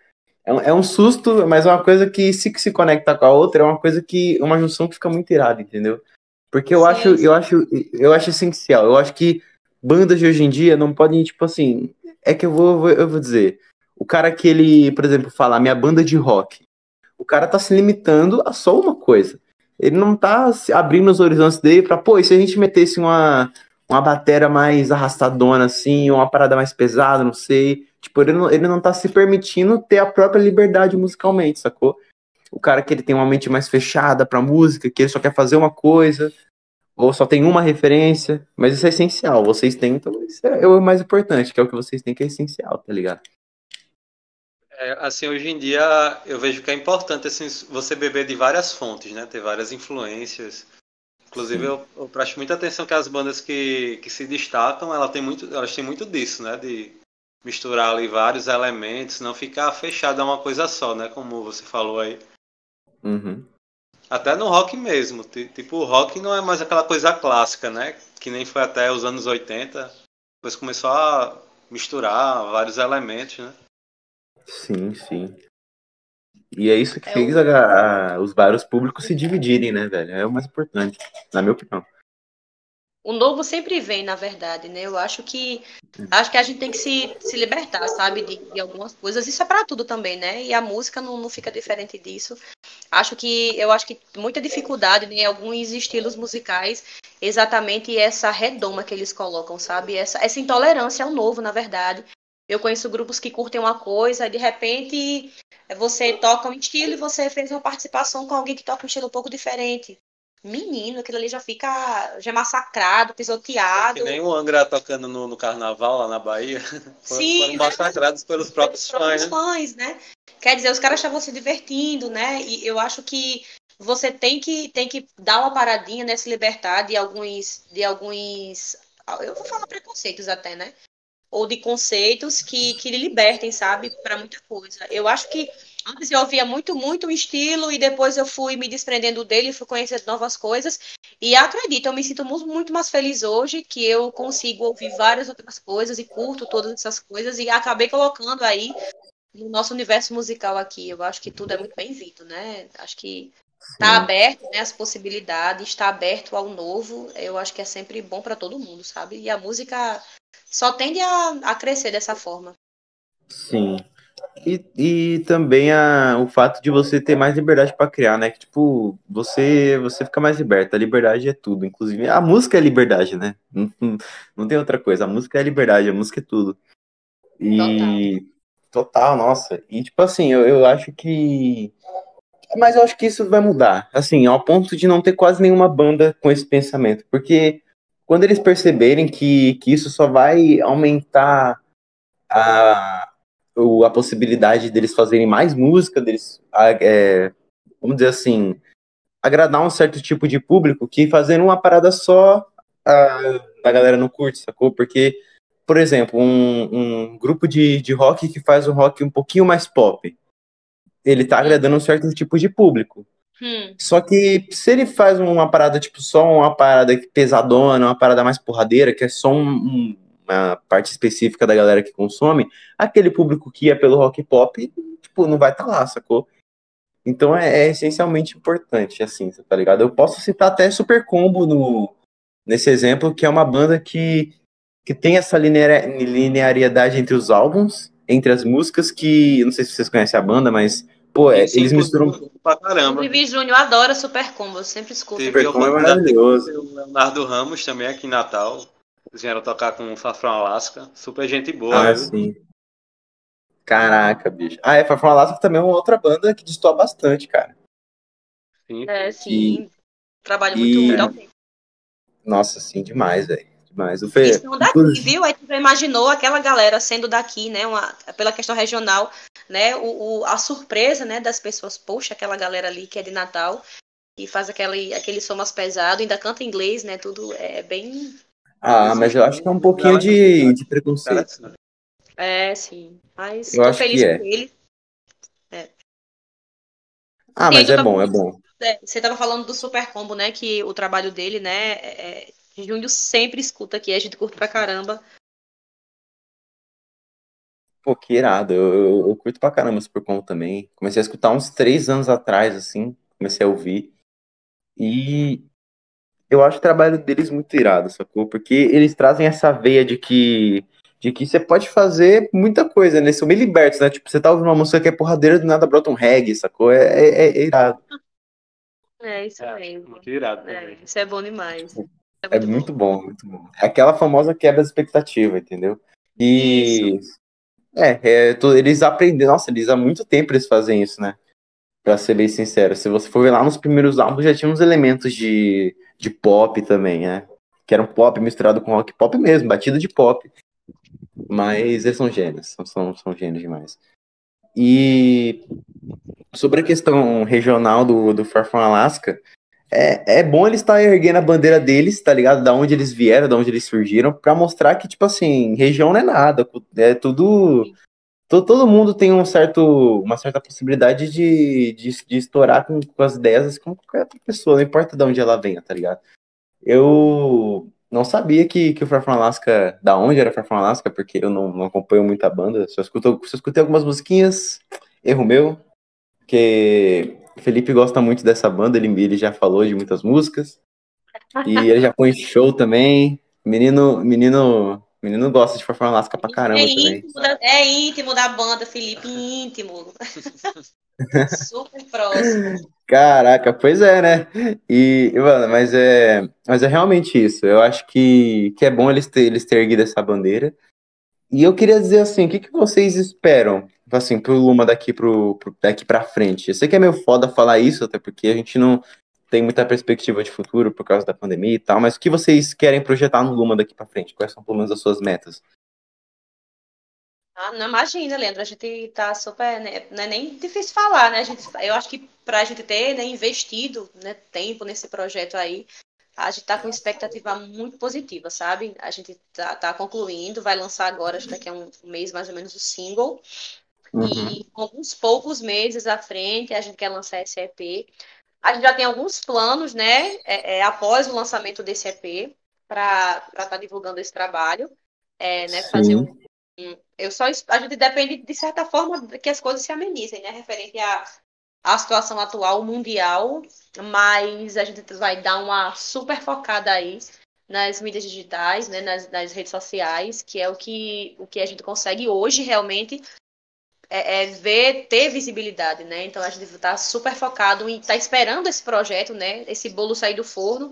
é um, é um susto, mas é uma coisa que se se conecta com a outra, é uma coisa que. uma junção que fica muito irada, entendeu? Porque eu sim, acho, sim. eu acho, eu acho essencial. Eu acho que bandas de hoje em dia não podem, tipo assim. É que eu vou, eu vou dizer. O cara que ele, por exemplo, fala, minha banda de rock. O cara tá se limitando a só uma coisa. Ele não tá abrindo os horizontes dele pra, pô, e se a gente metesse uma, uma bateria mais arrastadona, assim, uma parada mais pesada, não sei. Tipo, ele não, ele não tá se permitindo ter a própria liberdade musicalmente, sacou? O cara que ele tem uma mente mais fechada pra música, que ele só quer fazer uma coisa. ou só tem uma referência, mas isso é essencial. Vocês têm, então isso é o mais importante, que é o que vocês têm, que é essencial, tá ligado? É, assim, hoje em dia eu vejo que é importante assim, você beber de várias fontes, né? Ter várias influências. Inclusive eu, eu, presto muita atenção que as bandas que, que se destacam, ela tem muito, elas têm muito disso, né? De misturar ali vários elementos, não ficar fechado a uma coisa só, né? Como você falou aí. Uhum. Até no rock mesmo. Tipo, o rock não é mais aquela coisa clássica, né? Que nem foi até os anos 80. Depois começou a misturar vários elementos, né? Sim, sim. E é isso que é fez o... a, a, os vários públicos se dividirem, né, velho? É o mais importante, na minha opinião. O novo sempre vem, na verdade, né? Eu acho que acho que a gente tem que se, se libertar, sabe, de, de algumas coisas. Isso é para tudo também, né? E a música não, não fica diferente disso. Acho que eu acho que muita dificuldade né, em alguns estilos musicais, exatamente essa redoma que eles colocam, sabe? Essa, essa intolerância ao novo, na verdade. Eu conheço grupos que curtem uma coisa, e de repente você toca um estilo e você fez uma participação com alguém que toca um estilo um pouco diferente. Menino, aquilo ali já fica já é massacrado, pisoteado. que nem o Angra tocando no, no, carnaval lá na Bahia. Sim, foram massacrados pelos próprios, pelos próprios fãs, né? né? Quer dizer, os caras estavam se divertindo, né? E eu acho que você tem que, tem que dar uma paradinha, né? Se libertar de alguns. De alguns. Eu vou falar preconceitos até, né? Ou de conceitos que, que lhe libertem, sabe? Para muita coisa. Eu acho que Antes eu ouvia muito, muito o estilo e depois eu fui me desprendendo dele, fui conhecendo novas coisas. E acredito, eu me sinto muito mais feliz hoje que eu consigo ouvir várias outras coisas e curto todas essas coisas e acabei colocando aí no nosso universo musical aqui. Eu acho que tudo é muito bem-vindo, né? Acho que está aberto, né, as possibilidades, está aberto ao novo. Eu acho que é sempre bom para todo mundo, sabe? E a música só tende a, a crescer dessa forma. Sim. E, e também a, o fato de você ter mais liberdade para criar, né? Que, tipo, você, você fica mais liberto. A liberdade é tudo. Inclusive, a música é liberdade, né? Não, não, não tem outra coisa. A música é liberdade, a música é tudo. E. Total, total nossa. E, tipo assim, eu, eu acho que. Mas eu acho que isso vai mudar. Assim, ao ponto de não ter quase nenhuma banda com esse pensamento. Porque quando eles perceberem que, que isso só vai aumentar a, o, a possibilidade deles fazerem mais música, deles, é, vamos dizer assim, agradar um certo tipo de público que fazendo uma parada só a, a galera não curte, sacou? Porque, por exemplo, um, um grupo de, de rock que faz um rock um pouquinho mais pop, ele tá agradando um certo tipo de público. Hum. Só que se ele faz uma parada, tipo, só uma parada pesadona, uma parada mais porradeira, que é só um, um uma parte específica da galera que consome, aquele público que ia pelo rock pop, tipo, não vai estar tá lá, sacou? Então é, é, essencialmente importante, assim, tá ligado? Eu posso citar até Super Combo no, nesse exemplo, que é uma banda que, que tem essa linearidade entre os álbuns, entre as músicas, que, não sei se vocês conhecem a banda, mas, pô, é, eles misturam... Pra caramba. O Vivi Júnior adora Super Combo, eu sempre escuto. Super Combo é maravilhoso. O Leonardo Ramos também aqui em Natal, eles vieram tocar com o Fafron Alaska. Super gente boa. Ah, viu? sim. Caraca, bicho. Ah, é, Fafron Alaska também é uma outra banda que destoa bastante, cara. Sim. É, sim. E... Trabalho muito e... legal. Nossa, sim, demais, velho. Demais. O Fe... são daqui, viu? Aí tu imaginou aquela galera sendo daqui, né? Uma, pela questão regional, né? O, o, a surpresa, né, das pessoas, poxa, aquela galera ali que é de Natal e faz aquele, aquele som mais pesado, ainda canta inglês, né? Tudo é bem ah, mas eu acho que é um pouquinho de, de preconceito. É, sim. Mas eu tô acho feliz que é. com ele. É. Ah, mas é bom, é bom. É, você tava falando do Super Combo, né? Que o trabalho dele, né? É, é Júnior sempre escuta aqui, a gente curte pra caramba. Pô, que irado. Eu, eu, eu curto pra caramba Super Combo também. Comecei a escutar uns três anos atrás, assim. Comecei a ouvir. E eu acho o trabalho deles muito irado, sacou? Porque eles trazem essa veia de que de que você pode fazer muita coisa, né? São meio libertos, né? Tipo, você tá ouvindo uma música que é porradeira, do nada brota um reggae, sacou? É, é, é irado. É, isso é, mesmo. Muito irado é, isso é bom demais. É, é muito, bom. bom. muito bom. É aquela famosa quebra de expectativa, entendeu? E... Isso. É, é eles aprendem, nossa, eles há muito tempo eles fazem isso, né? Pra ser bem sincero. Se você for ver lá nos primeiros álbuns, já tinha uns elementos de de pop também, né? Que era um pop misturado com rock pop mesmo, batida de pop. Mas eles são gênios, são, são, são gênios demais. E sobre a questão regional do, do Far From Alaska, é, é bom eles estar erguendo a bandeira deles, tá ligado? Da onde eles vieram, da onde eles surgiram, para mostrar que, tipo assim, região não é nada, é tudo. Todo, todo mundo tem um certo, uma certa possibilidade de, de, de estourar com, com as ideias como qualquer outra pessoa, não importa de onde ela venha, tá ligado? Eu não sabia que, que o Far From Alaska, da onde era Far From Alaska, porque eu não, não acompanho muita banda, só, escuto, só escutei algumas musiquinhas, erro meu, que Felipe gosta muito dessa banda, ele, ele já falou de muitas músicas. E ele já põe show também. Menino, menino, menino gosta de Lasca pra caramba é. Íntimo da, é íntimo da banda, Felipe, íntimo. Super próximo. Caraca, pois é, né? E, mano, mas é, mas é realmente isso. Eu acho que, que é bom eles, ter, eles terem erguido essa bandeira. E eu queria dizer assim, o que, que vocês esperam assim, pro Luma daqui, pro, pro, daqui pra frente. Eu sei que é meio foda falar isso, até porque a gente não tem muita perspectiva de futuro por causa da pandemia e tal, mas o que vocês querem projetar no Luma daqui pra frente? Quais são, pelo menos, as suas metas? Ah, não imagina, Leandro, a gente tá super, né, não é nem difícil falar, né, a gente, eu acho que pra gente ter, né, investido, né, tempo nesse projeto aí, a gente tá com expectativa muito positiva, sabe? A gente tá, tá concluindo, vai lançar agora, acho que daqui a um mês mais ou menos o single, Uhum. E alguns poucos meses à frente, a gente quer lançar esse EP. A gente já tem alguns planos, né, é, é, após o lançamento desse EP, para estar tá divulgando esse trabalho. É, né, fazer um, um, eu só a gente depende de certa forma que as coisas se amenizem, né, referente à, à situação atual mundial, mas a gente vai dar uma super focada aí nas mídias digitais, né, nas, nas redes sociais, que é o que, o que a gente consegue hoje realmente é, é, ver, ter visibilidade, né? Então a gente está super focado em estar tá esperando esse projeto, né? Esse bolo sair do forno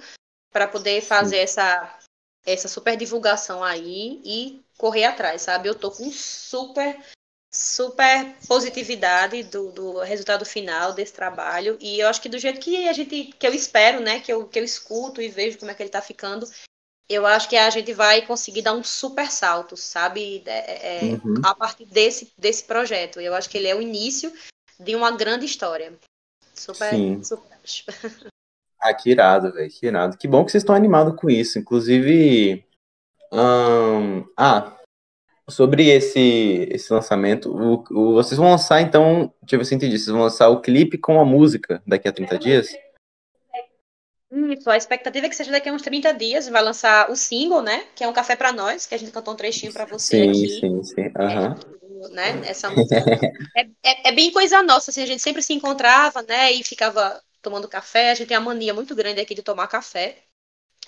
para poder fazer essa essa super divulgação aí e correr atrás, sabe? Eu tô com super super positividade do, do resultado final desse trabalho e eu acho que do jeito que a gente que eu espero, né? Que eu que eu escuto e vejo como é que ele está ficando eu acho que a gente vai conseguir dar um super salto, sabe? É, é, uhum. A partir desse, desse projeto. Eu acho que ele é o início de uma grande história. Super, Sim. super. Ah, que irado, velho. Que irado. Que bom que vocês estão animados com isso. Inclusive. ah, sobre esse, esse lançamento, o, o, vocês vão lançar, então, deixa eu ver se eu entendi, vocês vão lançar o clipe com a música daqui a 30 dias? Isso, a expectativa é que seja daqui a uns 30 dias, vai lançar o single, né? Que é um café para nós, que a gente cantou um trechinho para você sim, aqui. Sim, sim, uhum. é, né? Essa música é, é, é, bem coisa nossa, assim, a gente sempre se encontrava, né? E ficava tomando café. A gente tem a mania muito grande aqui de tomar café.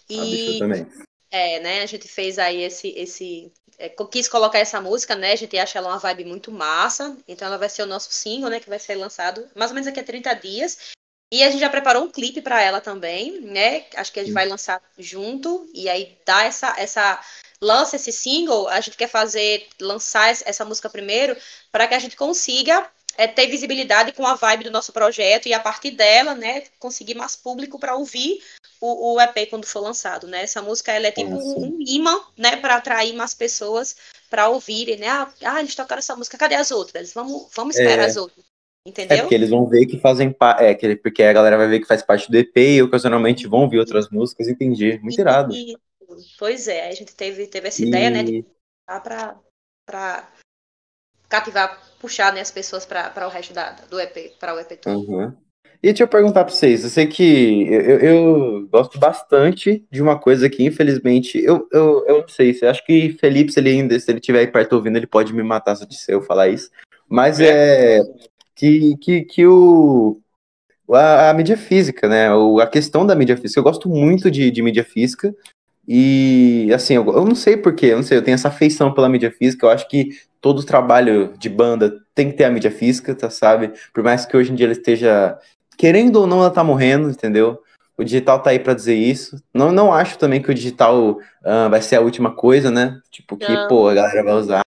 E, ah, também. É, né? A gente fez aí esse, esse é, quis colocar essa música, né? A gente acha ela uma vibe muito massa. Então ela vai ser o nosso single, né? Que vai ser lançado mais ou menos daqui a 30 dias. E a gente já preparou um clipe para ela também, né? Acho que a gente vai lançar junto e aí dá essa essa lança esse single, a gente quer fazer lançar essa música primeiro para que a gente consiga é, ter visibilidade com a vibe do nosso projeto e a partir dela, né, conseguir mais público para ouvir o, o, EP quando for lançado, né? Essa música ela é tipo um, um imã, né, para atrair mais pessoas para ouvirem, né? Ah, ah, eles tocaram essa música, cadê as outras? Vamos, vamos esperar é. as outras. Entendeu? É porque eles vão ver que fazem parte. É, porque a galera vai ver que faz parte do EP e ocasionalmente vão ouvir outras músicas, entendi. Muito irado. E, pois é, a gente teve, teve essa e... ideia, né? De pra, pra cativar, puxar né, as pessoas para o resto da, do EP, para o EP todo. Uhum. E deixa eu perguntar para vocês, eu sei que eu, eu, gosto bastante de uma coisa que, infelizmente, eu, eu, eu não sei, eu acho que Felipe, se ele ainda, se ele estiver aí perto ouvindo, ele pode me matar se eu falar isso. Mas é, que, que, que o, a, a, mídia física, né? O, a questão da mídia física. Eu gosto muito de, de mídia física. E, assim, eu, eu não sei porquê, eu não sei, eu tenho essa afeição pela mídia física. Eu acho que todo trabalho de banda tem que ter a mídia física, tá, sabe? Por mais que hoje em dia ela esteja, querendo ou não, ela tá morrendo, entendeu? O digital tá aí para dizer isso. Não, não acho também que o digital uh, vai ser a última coisa, né? Tipo, que, não. pô, a galera vai usar.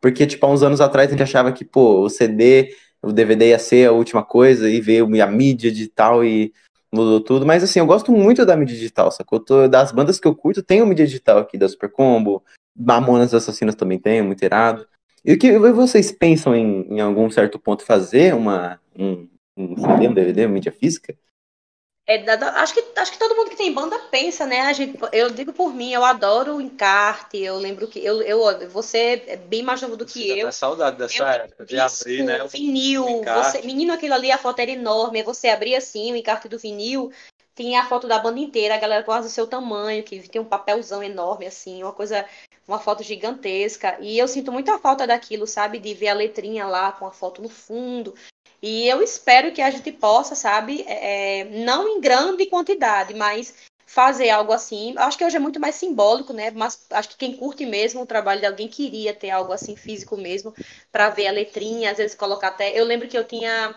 Porque, tipo, há uns anos atrás a gente achava que, pô, o CD o DVD ia ser a última coisa e ver a mídia digital e mudou tudo. Mas assim, eu gosto muito da mídia digital, sacou? Tô- das bandas que eu curto, tem uma mídia digital aqui da Super Combo, Mamonas Assassinas também tem, muito irado. E o que vocês pensam em, em algum certo ponto fazer uma, um, um CD, um DVD, uma mídia física? É, acho, que, acho que todo mundo que tem banda pensa, né? A gente, eu digo por mim, eu adoro o encarte. Eu lembro que eu, eu, você é bem mais novo do que Sinto eu. até saudade dessa Eu- época de Isso, abrir, né? vinil. Você, menino, aquilo ali, a foto era enorme. Você abria assim o encarte do vinil, tinha a foto da banda inteira, a galera quase do seu tamanho, que tem um papelzão enorme, assim, uma coisa, uma foto gigantesca. E eu sinto muita falta daquilo, sabe? De ver a letrinha lá com a foto no fundo. E eu espero que a gente possa, sabe, é, não em grande quantidade, mas fazer algo assim. Acho que hoje é muito mais simbólico, né? Mas acho que quem curte mesmo o trabalho de alguém queria ter algo assim físico mesmo, para ver a letrinha, às vezes colocar até. Eu lembro que eu tinha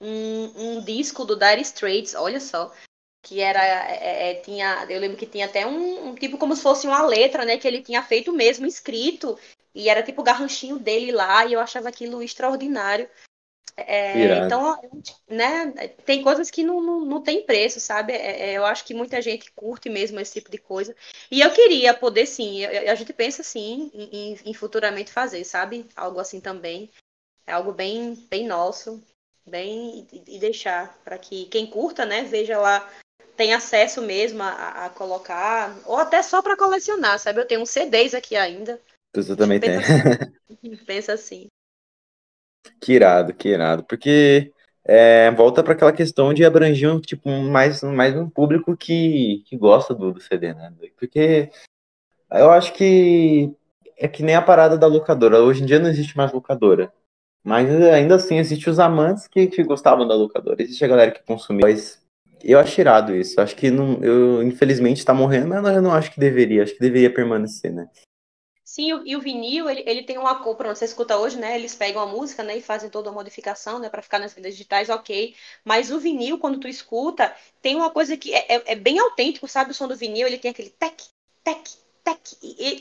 um, um disco do Dire Straits, olha só. Que era. é, é, tinha, eu lembro que tinha até um, um tipo como se fosse uma letra, né? Que ele tinha feito mesmo, escrito. E era tipo o garranchinho dele lá, e eu achava aquilo extraordinário. É, então, né, tem coisas que não, não, não tem preço, sabe? É, é, eu acho que muita gente curte mesmo esse tipo de coisa. E eu queria poder, sim, a gente pensa, sim, em, em- futuramente fazer, sabe? Algo assim também. É algo bem, bem nosso, bem, e, deixar para que quem curta, né, veja lá, tem acesso mesmo a, a colocar, ou até só para colecionar, sabe? Eu tenho uns CDs aqui ainda. Você também tem. Pensa, pensa assim. Que irado, que irado. Porque é, volta para aquela questão de abranger um, tipo, mais, mais um público que, que gosta do, do CD, né? Porque eu acho que é que nem a parada da locadora. Hoje em dia não existe mais locadora. Mas ainda assim existe os amantes que, que gostavam da locadora. Existe a galera que consumia. Mas eu acho irado isso. Acho que não, eu, infelizmente tá morrendo, mas eu não acho que deveria. Acho que deveria permanecer, né? Sim, o- e o vinil, ele, ele tem uma cor, pronto, você escuta hoje, né? Eles pegam a música, né, e fazem toda a modificação, né, para ficar nas mídias digitais, ok. Mas o vinil, quando tu escuta, tem uma coisa que é, é, é bem autêntico, sabe? O som do vinil, ele tem aquele tec, tec, tec.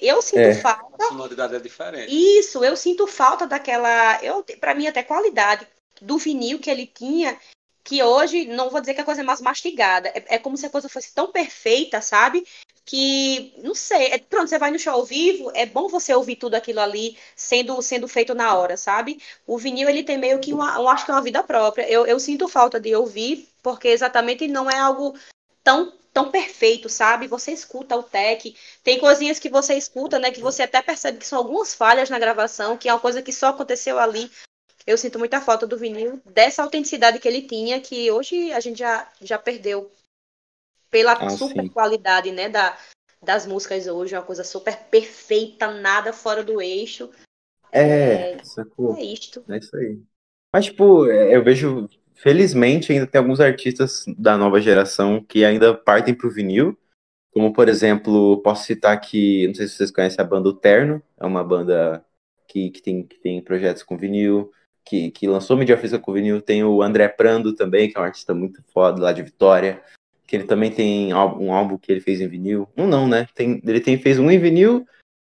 Eu sinto É. falta. A sonoridade é diferente. Isso, eu sinto falta daquela, eu, para mim até qualidade do vinil que ele tinha, que hoje não vou dizer que a coisa é mais mastigada, é, é como se a coisa fosse tão perfeita, sabe? Que não sei, é, pronto, você vai no show ao vivo, é bom você ouvir tudo aquilo ali sendo sendo feito na hora, sabe? O vinil ele tem meio que uma, eu acho que é uma vida própria. Eu, eu sinto falta de ouvir porque exatamente não é algo tão tão perfeito, sabe? Você escuta o tech, tem coisinhas que você escuta, né, que você até percebe que são algumas falhas na gravação, que é uma coisa que só aconteceu ali. Eu sinto muita falta do vinil, dessa autenticidade que ele tinha, que hoje a gente já, já perdeu pela Ah, super sim. qualidade, né, da, das músicas hoje, uma coisa super perfeita, nada fora do eixo. É, sacou? É isto. É isso aí. Mas, tipo, é, eu vejo, felizmente, ainda tem alguns artistas da nova geração que ainda partem pro vinil. Como, por exemplo, posso citar aqui, não sei se vocês conhecem a banda O Terno, é uma banda que, que, tem, que tem projetos com vinil, que, que lançou mídia física com vinil. Tem o André Prando também, que é um artista muito foda lá de Vitória, que ele também tem um álbum que ele fez em vinil. Um não, né? Tem, ele tem, fez um em vinil,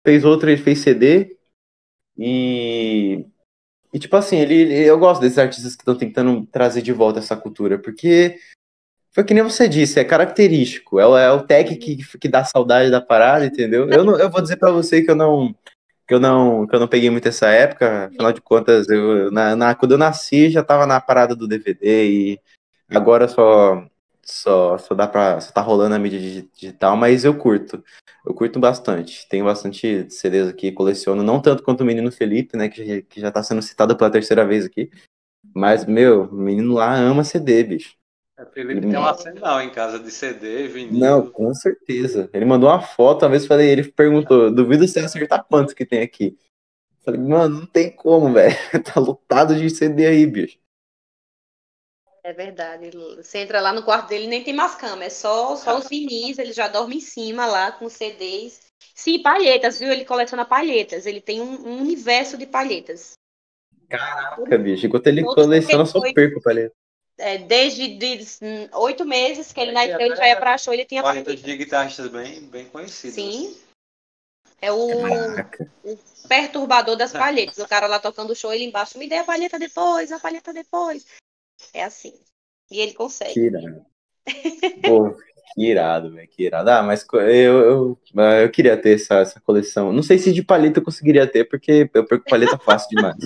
fez outro, ele fez CD, e e tipo assim, ele, ele- eu gosto desses artistas que estão tentando trazer de volta essa cultura, porque foi que nem você disse, é característico, é, o- é o tech que, que dá saudade da parada, entendeu? Eu, não, eu vou dizer pra você que eu não que eu não que eu não peguei muito essa época, afinal de contas, eu, na, na- quando eu nasci já tava na parada do DVD e agora só só só dá para só tá rolando a mídia digi- digital, mas eu curto. Eu curto bastante. Tenho bastante CDs aqui, coleciono, não tanto quanto o menino Felipe, né, que, já- que já tá sendo citado pela terceira vez aqui. Mas, meu, o menino lá ama CD, bicho. É, Felipe tem um arsenal em casa de CD, vinil. Não, com certeza. Ele mandou uma foto, uma vez falei, ele perguntou, duvido você acertar quantos que tem aqui. Falei, mano, não tem como, velho. Tá lotado de CD aí, bicho. É verdade. Você entra lá no quarto dele nem tem mais cama, é só, só os vinis, ele já dorme em cima lá com CDs. Sim, palhetas, viu? Ele coleciona palhetas, ele tem um, um universo de palhetas. Caraca, bicho. Enquanto ele coleciona, eu só perco paleta. É, desde de, hum, oito meses que ele É, nasceu, ele já ia pra show, ele tinha Quartetas palheta. de guitarristas bem, bem conhecidos. Sim. É o Caraca. perturbador das palhetas. O cara lá tocando o show, ele embaixo, me dê a palheta depois, a palheta depois. É assim. E ele consegue. Que irado. Pô, que irado, velho, que irado. Ah, mas eu, eu, eu queria ter essa, essa coleção. Não sei se de paleta eu conseguiria ter, porque eu perco paleta fácil demais.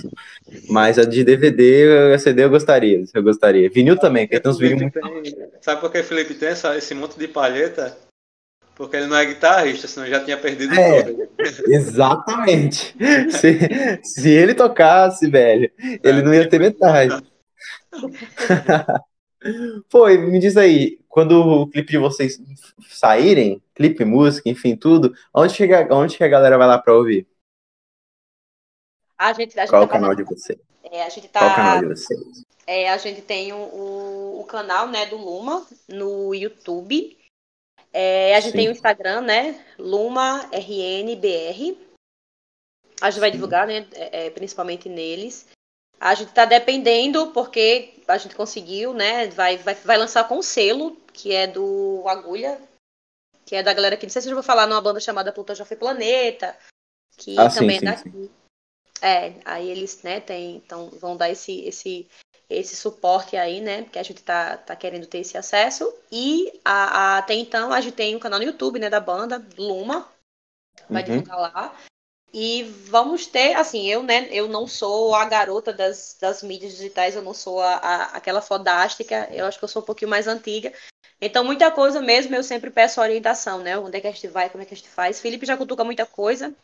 Mas a de DVD, a CD eu gostaria, eu gostaria. Vinil também, que tem uns vinil muito... Tem... Sabe por que o Felipe tem essa, esse monte de palheta? Porque ele não é guitarrista, senão já tinha perdido é, Exatamente. Se, se ele tocasse, velho, ele é, não ia ter metade. Pô, me diz aí, quando o clipe de vocês saírem, clipe, música, enfim, tudo, onde, chega, onde que a galera vai lá pra ouvir? A gente, a gente Qual tá o canal de vocês? É, a gente tá, Qual o canal de vocês? É, a gente tem o, o, o canal, né, do Luma no YouTube. É, a gente Sim. tem o Instagram, né? Luma RNBR. A gente vai divulgar, né? É, é, principalmente neles. A gente está dependendo, porque a gente conseguiu, né? Vai, vai, vai lançar com selo, que é do Agulha, que é da galera que não sei se eu vou falar numa banda chamada Plutão Já Foi Planeta, que ah, também sim, é daqui. Sim. É, aí eles, né, tem, então vão dar esse, esse, esse suporte aí, né? Porque a gente tá, tá querendo ter esse acesso. E a, a, até então a gente tem um canal no YouTube, né, da banda, Luma. Vai uhum. divulgar lá. E vamos ter, assim, eu, né, eu não sou a garota das, das mídias digitais, eu não sou a, a, aquela fodástica, eu acho que eu sou um pouquinho mais antiga. Então, muita coisa mesmo, eu sempre peço orientação, né? Onde é que a gente vai, como é que a gente faz. Felipe já cutuca muita coisa,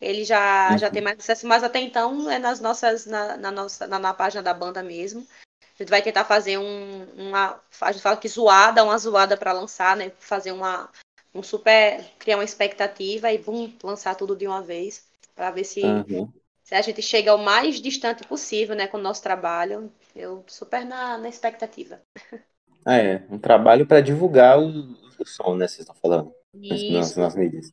ele já, uhum. já tem mais acesso, mas até então é nas nossas, na, na nossa, na, na, página da banda mesmo. A gente vai tentar fazer um, uma, a gente fala que zoada, uma zoada para lançar, né? Fazer uma, um super criar uma expectativa e bum, lançar tudo de uma vez para ver se, uhum. se a gente chega o mais distante possível, né, com o nosso trabalho. Eu super na, na expectativa. Ah, é, um trabalho para divulgar o, o, som, né, vocês estão falando, Isso. nas, nas mídias.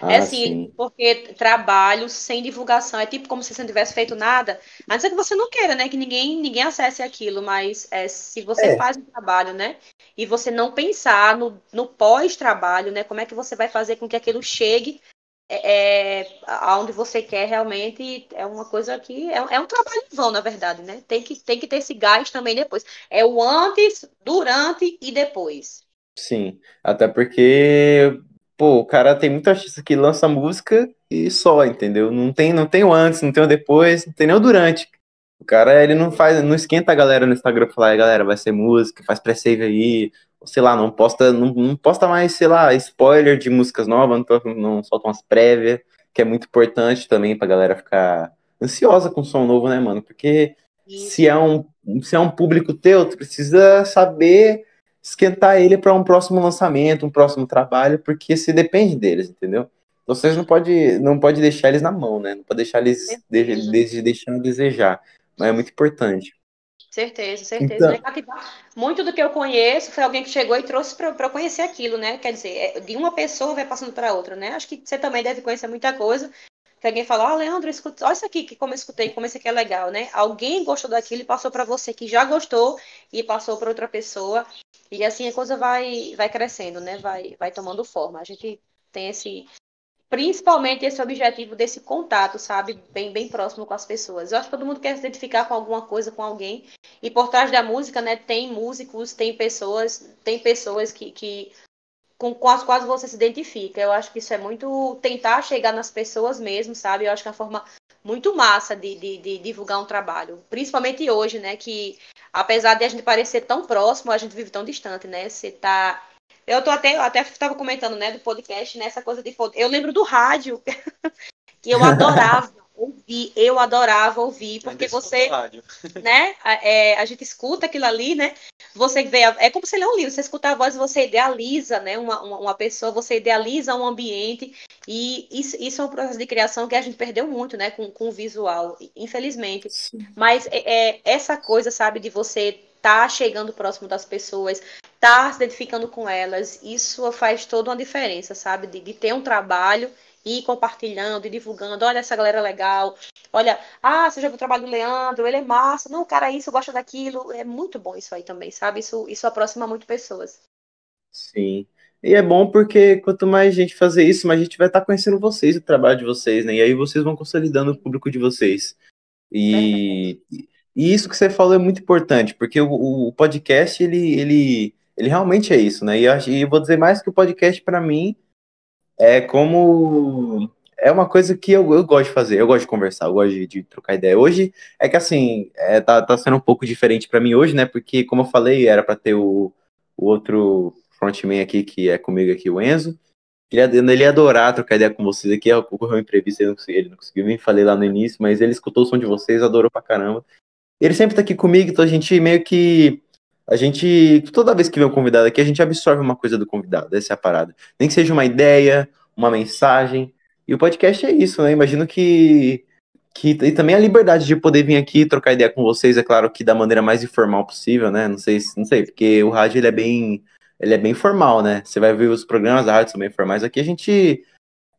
Ah, é assim, sim. porque trabalho sem divulgação é tipo como se você não tivesse feito nada. A não ser que você não queira, né? Que ninguém, ninguém acesse aquilo, mas é, se você é. faz um trabalho, né? E você não pensar no, no pós-trabalho, né? Como é que você vai fazer com que aquilo chegue é, é aonde você quer realmente é uma coisa que é, é um trabalho em vão, na verdade, né? Tem que, tem que ter esse gás também depois. É o antes, durante e depois. Sim, até porque pô, o cara tem muita artista que lança música e só, entendeu? Não tem, não tem o antes, não tem o depois, não tem nem o durante. O cara, ele não faz, não esquenta a galera no Instagram falar, galera, vai ser música, faz pré-save aí, ou sei lá, não posta, não, não posta mais, sei lá, spoiler de músicas novas, não, não solta umas prévias, que é muito importante também pra galera ficar ansiosa com som novo, né, mano? Porque se é um, se é um público teu, tu precisa saber esquentar ele para um próximo lançamento, um próximo trabalho, porque se depende deles, entendeu? Vocês não pode, não pode deixar eles na mão, né? Não pode deixar eles de, de, deixando desejar, mas é muito importante. Certeza, certeza. Então, muito do que eu conheço foi alguém que chegou e trouxe para conhecer aquilo, né? Quer dizer, é, de uma pessoa vai passando para outra, né? Acho que você também deve conhecer muita coisa. Que alguém fala, oh, Leandro, escuta, olha isso aqui, que como eu escutei, como esse aqui é legal, né? Alguém gostou daquilo e passou para você que já gostou e passou para outra pessoa. E assim a coisa vai, vai crescendo, né? Vai, vai tomando forma. A gente tem esse, principalmente esse objetivo desse contato, sabe? Bem, bem próximo com as pessoas. Eu acho que todo mundo quer se identificar com alguma coisa, com alguém. E por trás da música, né, tem músicos, tem pessoas, tem pessoas que, que com, com as quais você se identifica. Eu acho que isso é muito tentar chegar nas pessoas mesmo, sabe? Eu acho que é uma forma muito massa de, de, de divulgar um trabalho. Principalmente hoje, né? Que apesar de a gente parecer tão próximo, a gente vive tão distante, né? Você tá. Eu tô até, até estava comentando, né, do podcast, nessa né, coisa de Eu lembro do rádio, que eu adorava ouvir, eu adorava ouvir, porque você, né, é, a gente escuta aquilo ali, né, você vê, é como se ler um livro, você escuta a voz e você idealiza, né, uma, uma, pessoa, você idealiza um ambiente, e isso, isso é um processo de criação que a gente perdeu muito, né, com, com o visual, infelizmente, Sim. mas é, é, essa coisa, sabe, de você tá chegando próximo das pessoas, tá se identificando com elas, isso faz toda uma diferença, sabe, de, de ter um trabalho e compartilhando e divulgando, olha essa galera legal, olha, ah, você já viu o trabalho do Leandro, ele é massa, não, cara, isso, gosta daquilo, é muito bom isso aí também, sabe? Isso, isso aproxima muito pessoas. Sim. E é bom porque quanto mais gente fazer isso, mais gente vai estar conhecendo vocês, o trabalho de vocês, né? E aí vocês vão consolidando o público de vocês. E, e isso que você falou é muito importante, porque o, o podcast, ele, ele ele realmente é isso, né? E, eu, e vou dizer mais que o podcast, para mim, é como. É uma coisa que eu, eu gosto de fazer, eu gosto de conversar, eu gosto de, de trocar ideia. Hoje é que assim, é, tá, tá sendo um pouco diferente para mim hoje, né? Porque, como eu falei, era para ter o, o outro frontman aqui, que é comigo aqui, o Enzo. Ele, ele ia adorar trocar ideia com vocês aqui. Ocorreu um imprevisto, ele não, conseguiu, ele não conseguiu, nem falei lá no início, mas ele escutou o som de vocês, adorou pra caramba. Ele sempre tá aqui comigo, então a gente meio que. A gente. Toda vez que vem um convidado aqui, a gente absorve uma coisa do convidado, essa é a parada. Nem que seja uma ideia, uma mensagem. E o podcast é isso, né? Imagino que. que e também a liberdade de poder vir aqui trocar ideia com vocês, é claro que da maneira mais informal possível, né? Não sei, não sei, porque o rádio ele é bem ele é bem formal, né? Você vai ver os programas da rádio são bem formais. Aqui a gente,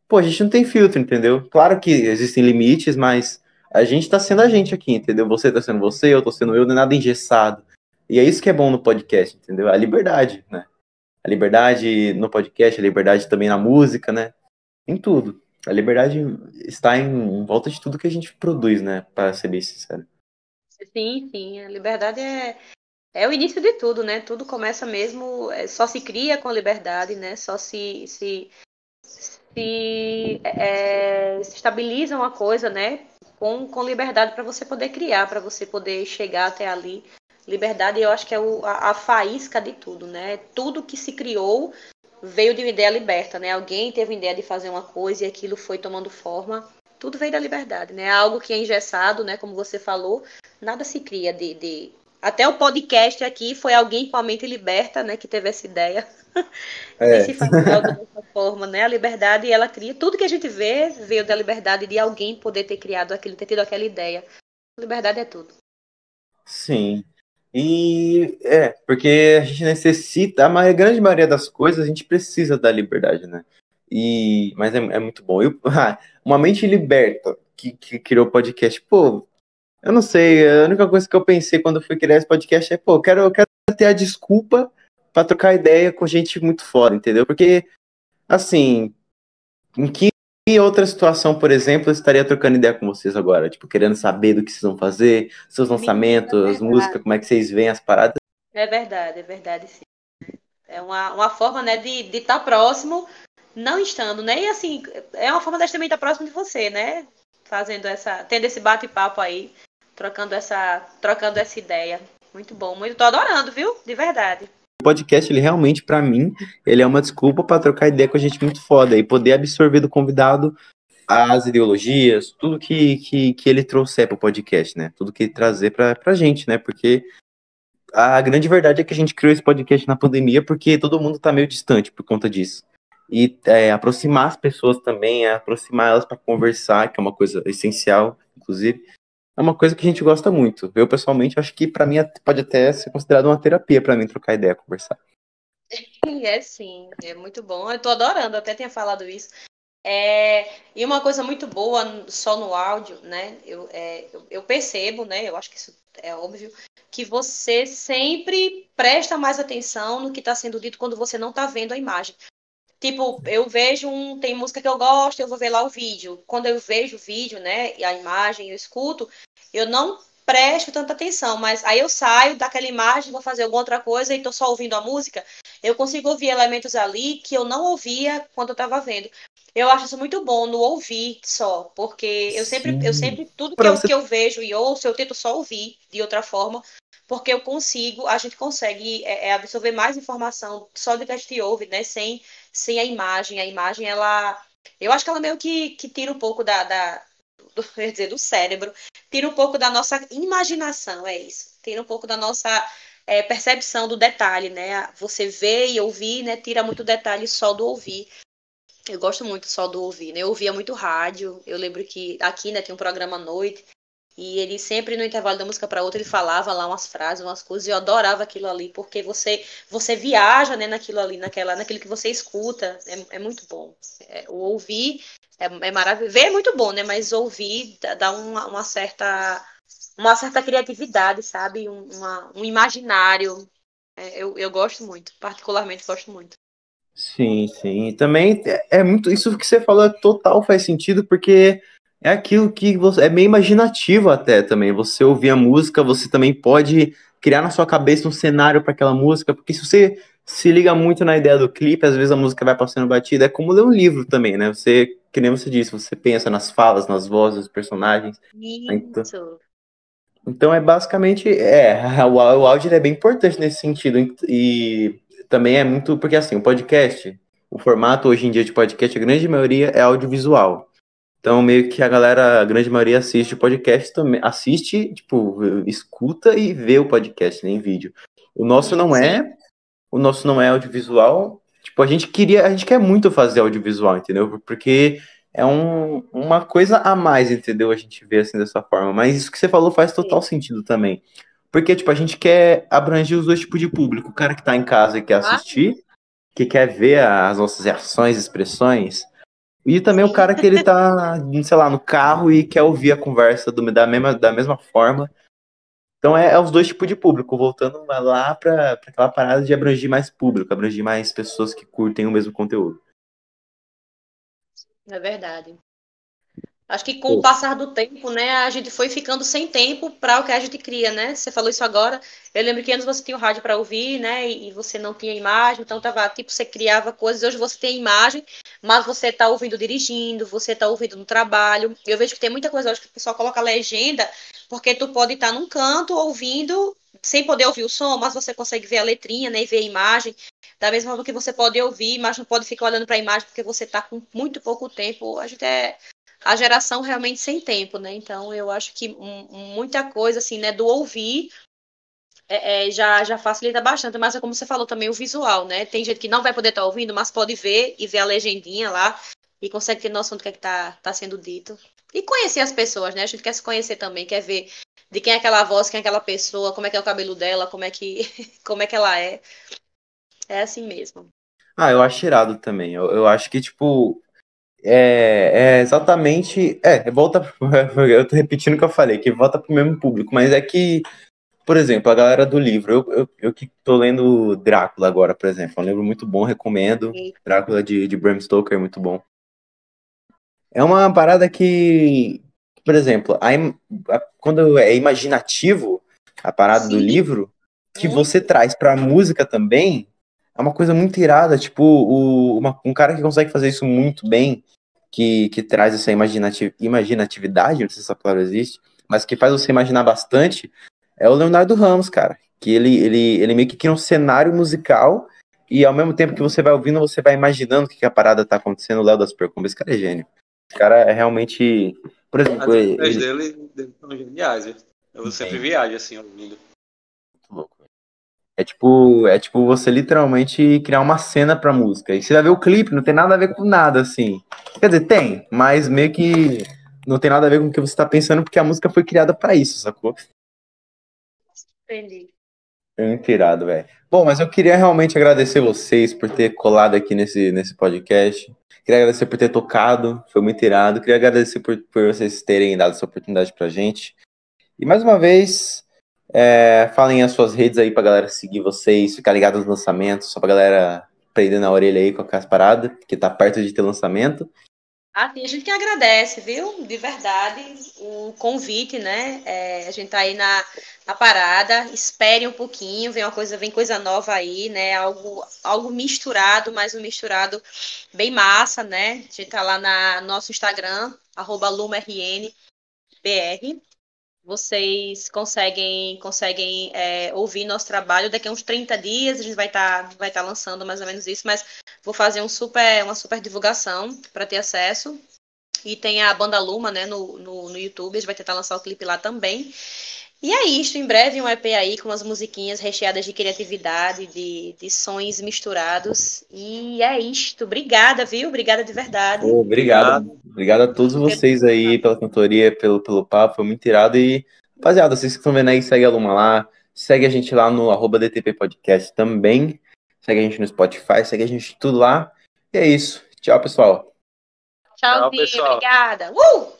pô, a gente não tem filtro, entendeu? Claro que existem limites, mas a gente tá sendo a gente aqui, entendeu? Você tá sendo você, eu tô sendo eu, não é nada engessado. E é isso que é bom no podcast, entendeu? A liberdade, né? A liberdade no podcast, a liberdade também na música, né? Em tudo. A liberdade está em, volta de tudo que a gente produz, né? Para ser bem sincero. Sim, sim. A liberdade é, é o início de tudo, né? Tudo começa mesmo, é, só se cria com a liberdade, né? Só se, se, se, é, se estabiliza uma coisa, né? Com, com liberdade para você poder criar, para você poder chegar até ali. Liberdade, eu acho que é o, a, a faísca de tudo, né? Tudo que se criou veio de uma ideia liberta, né? Alguém teve a ideia de fazer uma coisa e aquilo foi tomando forma. Tudo veio da liberdade, né? Algo que é engessado, né? Como você falou, nada se cria de, de até o podcast aqui foi alguém com a mente liberta, né, que teve essa ideia é. de se fazer algo dessa forma, né? A liberdade, ela cria tudo que a gente vê veio da liberdade de alguém poder ter criado aquilo, ter tido aquela ideia. Liberdade é tudo. Sim. E é, porque a gente necessita, a grande maioria das coisas a gente precisa da liberdade, né? E, mas é, é muito bom. Eu, ah, uma mente liberta que, que criou o podcast, pô, eu não sei, a única coisa que eu pensei quando fui criar esse podcast é, pô, eu quero, eu quero ter a desculpa para trocar ideia com gente muito fora, entendeu? Porque, assim, em que outra situação, por exemplo, eu estaria trocando ideia com vocês agora? Tipo, querendo saber do que vocês vão fazer, seus lançamentos, é música, como é que vocês veem as paradas? É verdade, é verdade, sim. É uma, uma forma, né, de estar de tá próximo, não estando, né? E assim, é uma forma de também estar tá próximo de você, né? Fazendo essa, tendo esse bate-papo aí trocando essa, trocando essa ideia. Muito bom, muito tô adorando, viu? De verdade. O podcast, ele realmente, para mim, ele é uma desculpa para trocar ideia com a gente muito foda e poder absorver do convidado as ideologias, tudo que, que, que ele trouxer pro podcast, né? Tudo que ele trazer pra, pra gente, né? Porque a grande verdade é que a gente criou esse podcast na pandemia porque todo mundo tá meio distante por conta disso. E é, aproximar as pessoas também, é aproximar elas para conversar, que é uma coisa essencial, inclusive é uma coisa que a gente gosta muito. Eu, pessoalmente, acho que para mim pode até ser considerado uma terapia para mim trocar ideia, conversar. É sim, é muito bom. Eu tô adorando, até tinha falado isso. É, e uma coisa muito boa só no áudio, né? Eu, é, eu, eu, percebo, né? Eu acho que isso é óbvio, que você sempre presta mais atenção no que está sendo dito quando você não está vendo a imagem. Tipo, eu vejo um. Tem música que eu gosto, eu vou ver lá o vídeo. Quando eu vejo o vídeo, né? E a imagem, eu escuto, eu não presto tanta atenção, mas aí eu saio daquela imagem, vou fazer alguma outra coisa e tô só ouvindo a música, eu consigo ouvir elementos ali que eu não ouvia quando eu estava vendo. Eu acho isso muito bom no ouvir só, porque eu sempre, eu sempre tudo que eu, que eu vejo e ouço, eu tento só ouvir de outra forma, porque eu consigo, a gente consegue é, é absorver mais informação só do que a gente ouve, né, sem, sem a imagem. A imagem, ela, eu acho que ela meio que, que tira um pouco da, da do, quer dizer, do cérebro, tira um pouco da nossa imaginação, é isso. Tira um pouco da nossa é, percepção do detalhe, né? Você vê e ouvir, né? Tira muito detalhe só do ouvir. Eu gosto muito só do ouvir, né? Eu ouvia muito rádio. Eu lembro que aqui, né, tem um programa à noite. E ele sempre no intervalo da música para outra ele falava lá umas frases, umas coisas, e eu adorava aquilo ali, porque você você viaja, né, naquilo ali, naquela, naquilo que você escuta, é, é muito bom. É, o ouvir é, é maravilhoso. Ver é muito bom, né? Mas ouvir dá uma, uma certa uma certa criatividade, sabe? Um, uma, um imaginário. É, eu, eu gosto muito, particularmente gosto muito. Sim, sim. Também é, é muito. Isso que você falou é total faz sentido, porque é aquilo que você, é meio imaginativo até também. Você ouvir a música, você também pode criar na sua cabeça um cenário para aquela música, porque se você se liga muito na ideia do clipe, às vezes a música vai passando batida, é como ler um livro também, né? Você, que nem você disse, você pensa nas falas, nas vozes dos personagens. Então, Isso. então é basicamente, é, o, o áudio é bem importante nesse sentido, e também é muito, porque assim, o podcast, o formato hoje em dia de podcast, a grande maioria é audiovisual. Então, meio que a galera, a grande maioria assiste o podcast também, assiste, tipo, escuta e vê o podcast, nem vídeo. O nosso não é, o nosso não é audiovisual. Tipo, a gente queria, a gente quer muito fazer audiovisual, entendeu? Porque é um, uma coisa a mais, entendeu? A gente vê assim dessa forma. Mas isso que você falou faz total sentido também. Porque, tipo, a gente quer abranger os dois tipos de público. O cara que tá em casa e quer assistir, que quer ver as nossas reações, expressões. E também o cara que ele tá, sei lá, no carro e quer ouvir a conversa do, da, mesma, da mesma forma. Então é, é os dois tipos de público, voltando lá para aquela parada de abranger mais público, abranger mais pessoas que curtem o mesmo conteúdo. É verdade. Acho que com o passar do tempo, né, a gente foi ficando sem tempo para o que a gente cria, né? Você falou isso agora. Eu lembro que antes você tinha o rádio para ouvir, né, e você não tinha imagem, então tava tipo você criava coisas. Hoje você tem imagem, mas você está ouvindo dirigindo, você está ouvindo no trabalho. Eu vejo que tem muita coisa hoje que o pessoal coloca legenda, porque tu pode estar num canto ouvindo sem poder ouvir o som, mas você consegue ver a letrinha, né, e ver a imagem. Da mesma forma que você pode ouvir, mas não pode ficar olhando para a imagem porque você está com muito pouco tempo. A gente é a geração realmente sem tempo, né? Então eu acho que muita coisa assim, né, do ouvir é, é, já, já facilita bastante, mas é como você falou também o visual, né? Tem gente que não vai poder estar tá ouvindo, mas pode ver e ver a legendinha lá e consegue ter noção do que é está tá sendo dito. E conhecer as pessoas, né? A gente quer se conhecer também, quer ver de quem é aquela voz, quem é aquela pessoa, como é que é o cabelo dela, como é que, como é, que ela é. É assim mesmo. Ah, eu acho irado também. Eu, eu acho que, tipo, é, é, exatamente. É, volta. Eu tô repetindo o que eu falei, que volta pro mesmo público, mas é que, por exemplo, a galera do livro, eu, eu, eu que tô lendo Drácula agora, por exemplo, é um livro muito bom, recomendo. Drácula de, de Bram Stoker é muito bom. É uma parada que, por exemplo, a, a, quando é imaginativo a parada Sim. do livro, que você traz pra música também, é uma coisa muito irada, tipo, o, uma, um cara que consegue fazer isso muito bem, que, que traz essa imaginativ imaginatividade, não sei se essa palavra existe, mas que faz você imaginar bastante, é o Leonardo Ramos, cara. Que ele, ele, ele meio que cria um cenário musical e ao mesmo tempo que você vai ouvindo, você vai imaginando o que, que a parada tá acontecendo. O Léo das Percumbas, esse cara é gênio. Esse cara é realmente. Por exemplo. As ele, ele... dele, dele são geniais, eu sempre viajo assim, ouvindo. Muito louco. É tipo, é tipo você literalmente criar uma cena pra música. E você vai ver o clipe, não tem nada a ver com nada, assim. Quer dizer, tem, mas meio que não tem nada a ver com o que você tá pensando, porque a música foi criada para isso, sacou? Entendi. É muito irado, velho. Bom, mas eu queria realmente agradecer vocês por ter colado aqui nesse, nesse podcast. Queria agradecer por ter tocado, foi muito irado. Queria agradecer por, por vocês terem dado essa oportunidade pra gente. E mais uma vez, é, falem as suas redes aí pra galera seguir vocês, ficar ligado nos lançamentos, só pra galera prender na orelha aí com as paradas, que tá perto de ter lançamento. Assim, a gente que agradece, viu? De verdade, o convite, né? É, a gente tá aí na, na parada, espere um pouquinho, vem uma coisa, vem coisa nova aí, né? Algo, algo misturado, mas um misturado bem massa, né? A gente tá lá na nosso Instagram, arroba LumaRNBR vocês conseguem conseguem é, ouvir nosso trabalho. Daqui a uns 30 dias a gente vai estar tá, vai tá lançando mais ou menos isso, mas vou fazer um super, uma super divulgação para ter acesso. E tem a banda Luma né, no, no, no YouTube, a gente vai tentar lançar o clipe lá também. E é isso, em breve um EP aí com umas musiquinhas recheadas de criatividade, de, de sons misturados. E é isto. Obrigada, viu? Obrigada de verdade. Oh, obrigado. Obrigado a todos vocês aí pela cantoria, pelo, pelo papo, foi muito irado. E, rapaziada, vocês que estão vendo aí, segue a Luma lá. Segue a gente lá no arroba DTP Podcast também. Segue a gente no Spotify, segue a gente tudo lá. E é isso. Tchau, pessoal. Tchau, Tchau pessoal. Obrigada. Uh!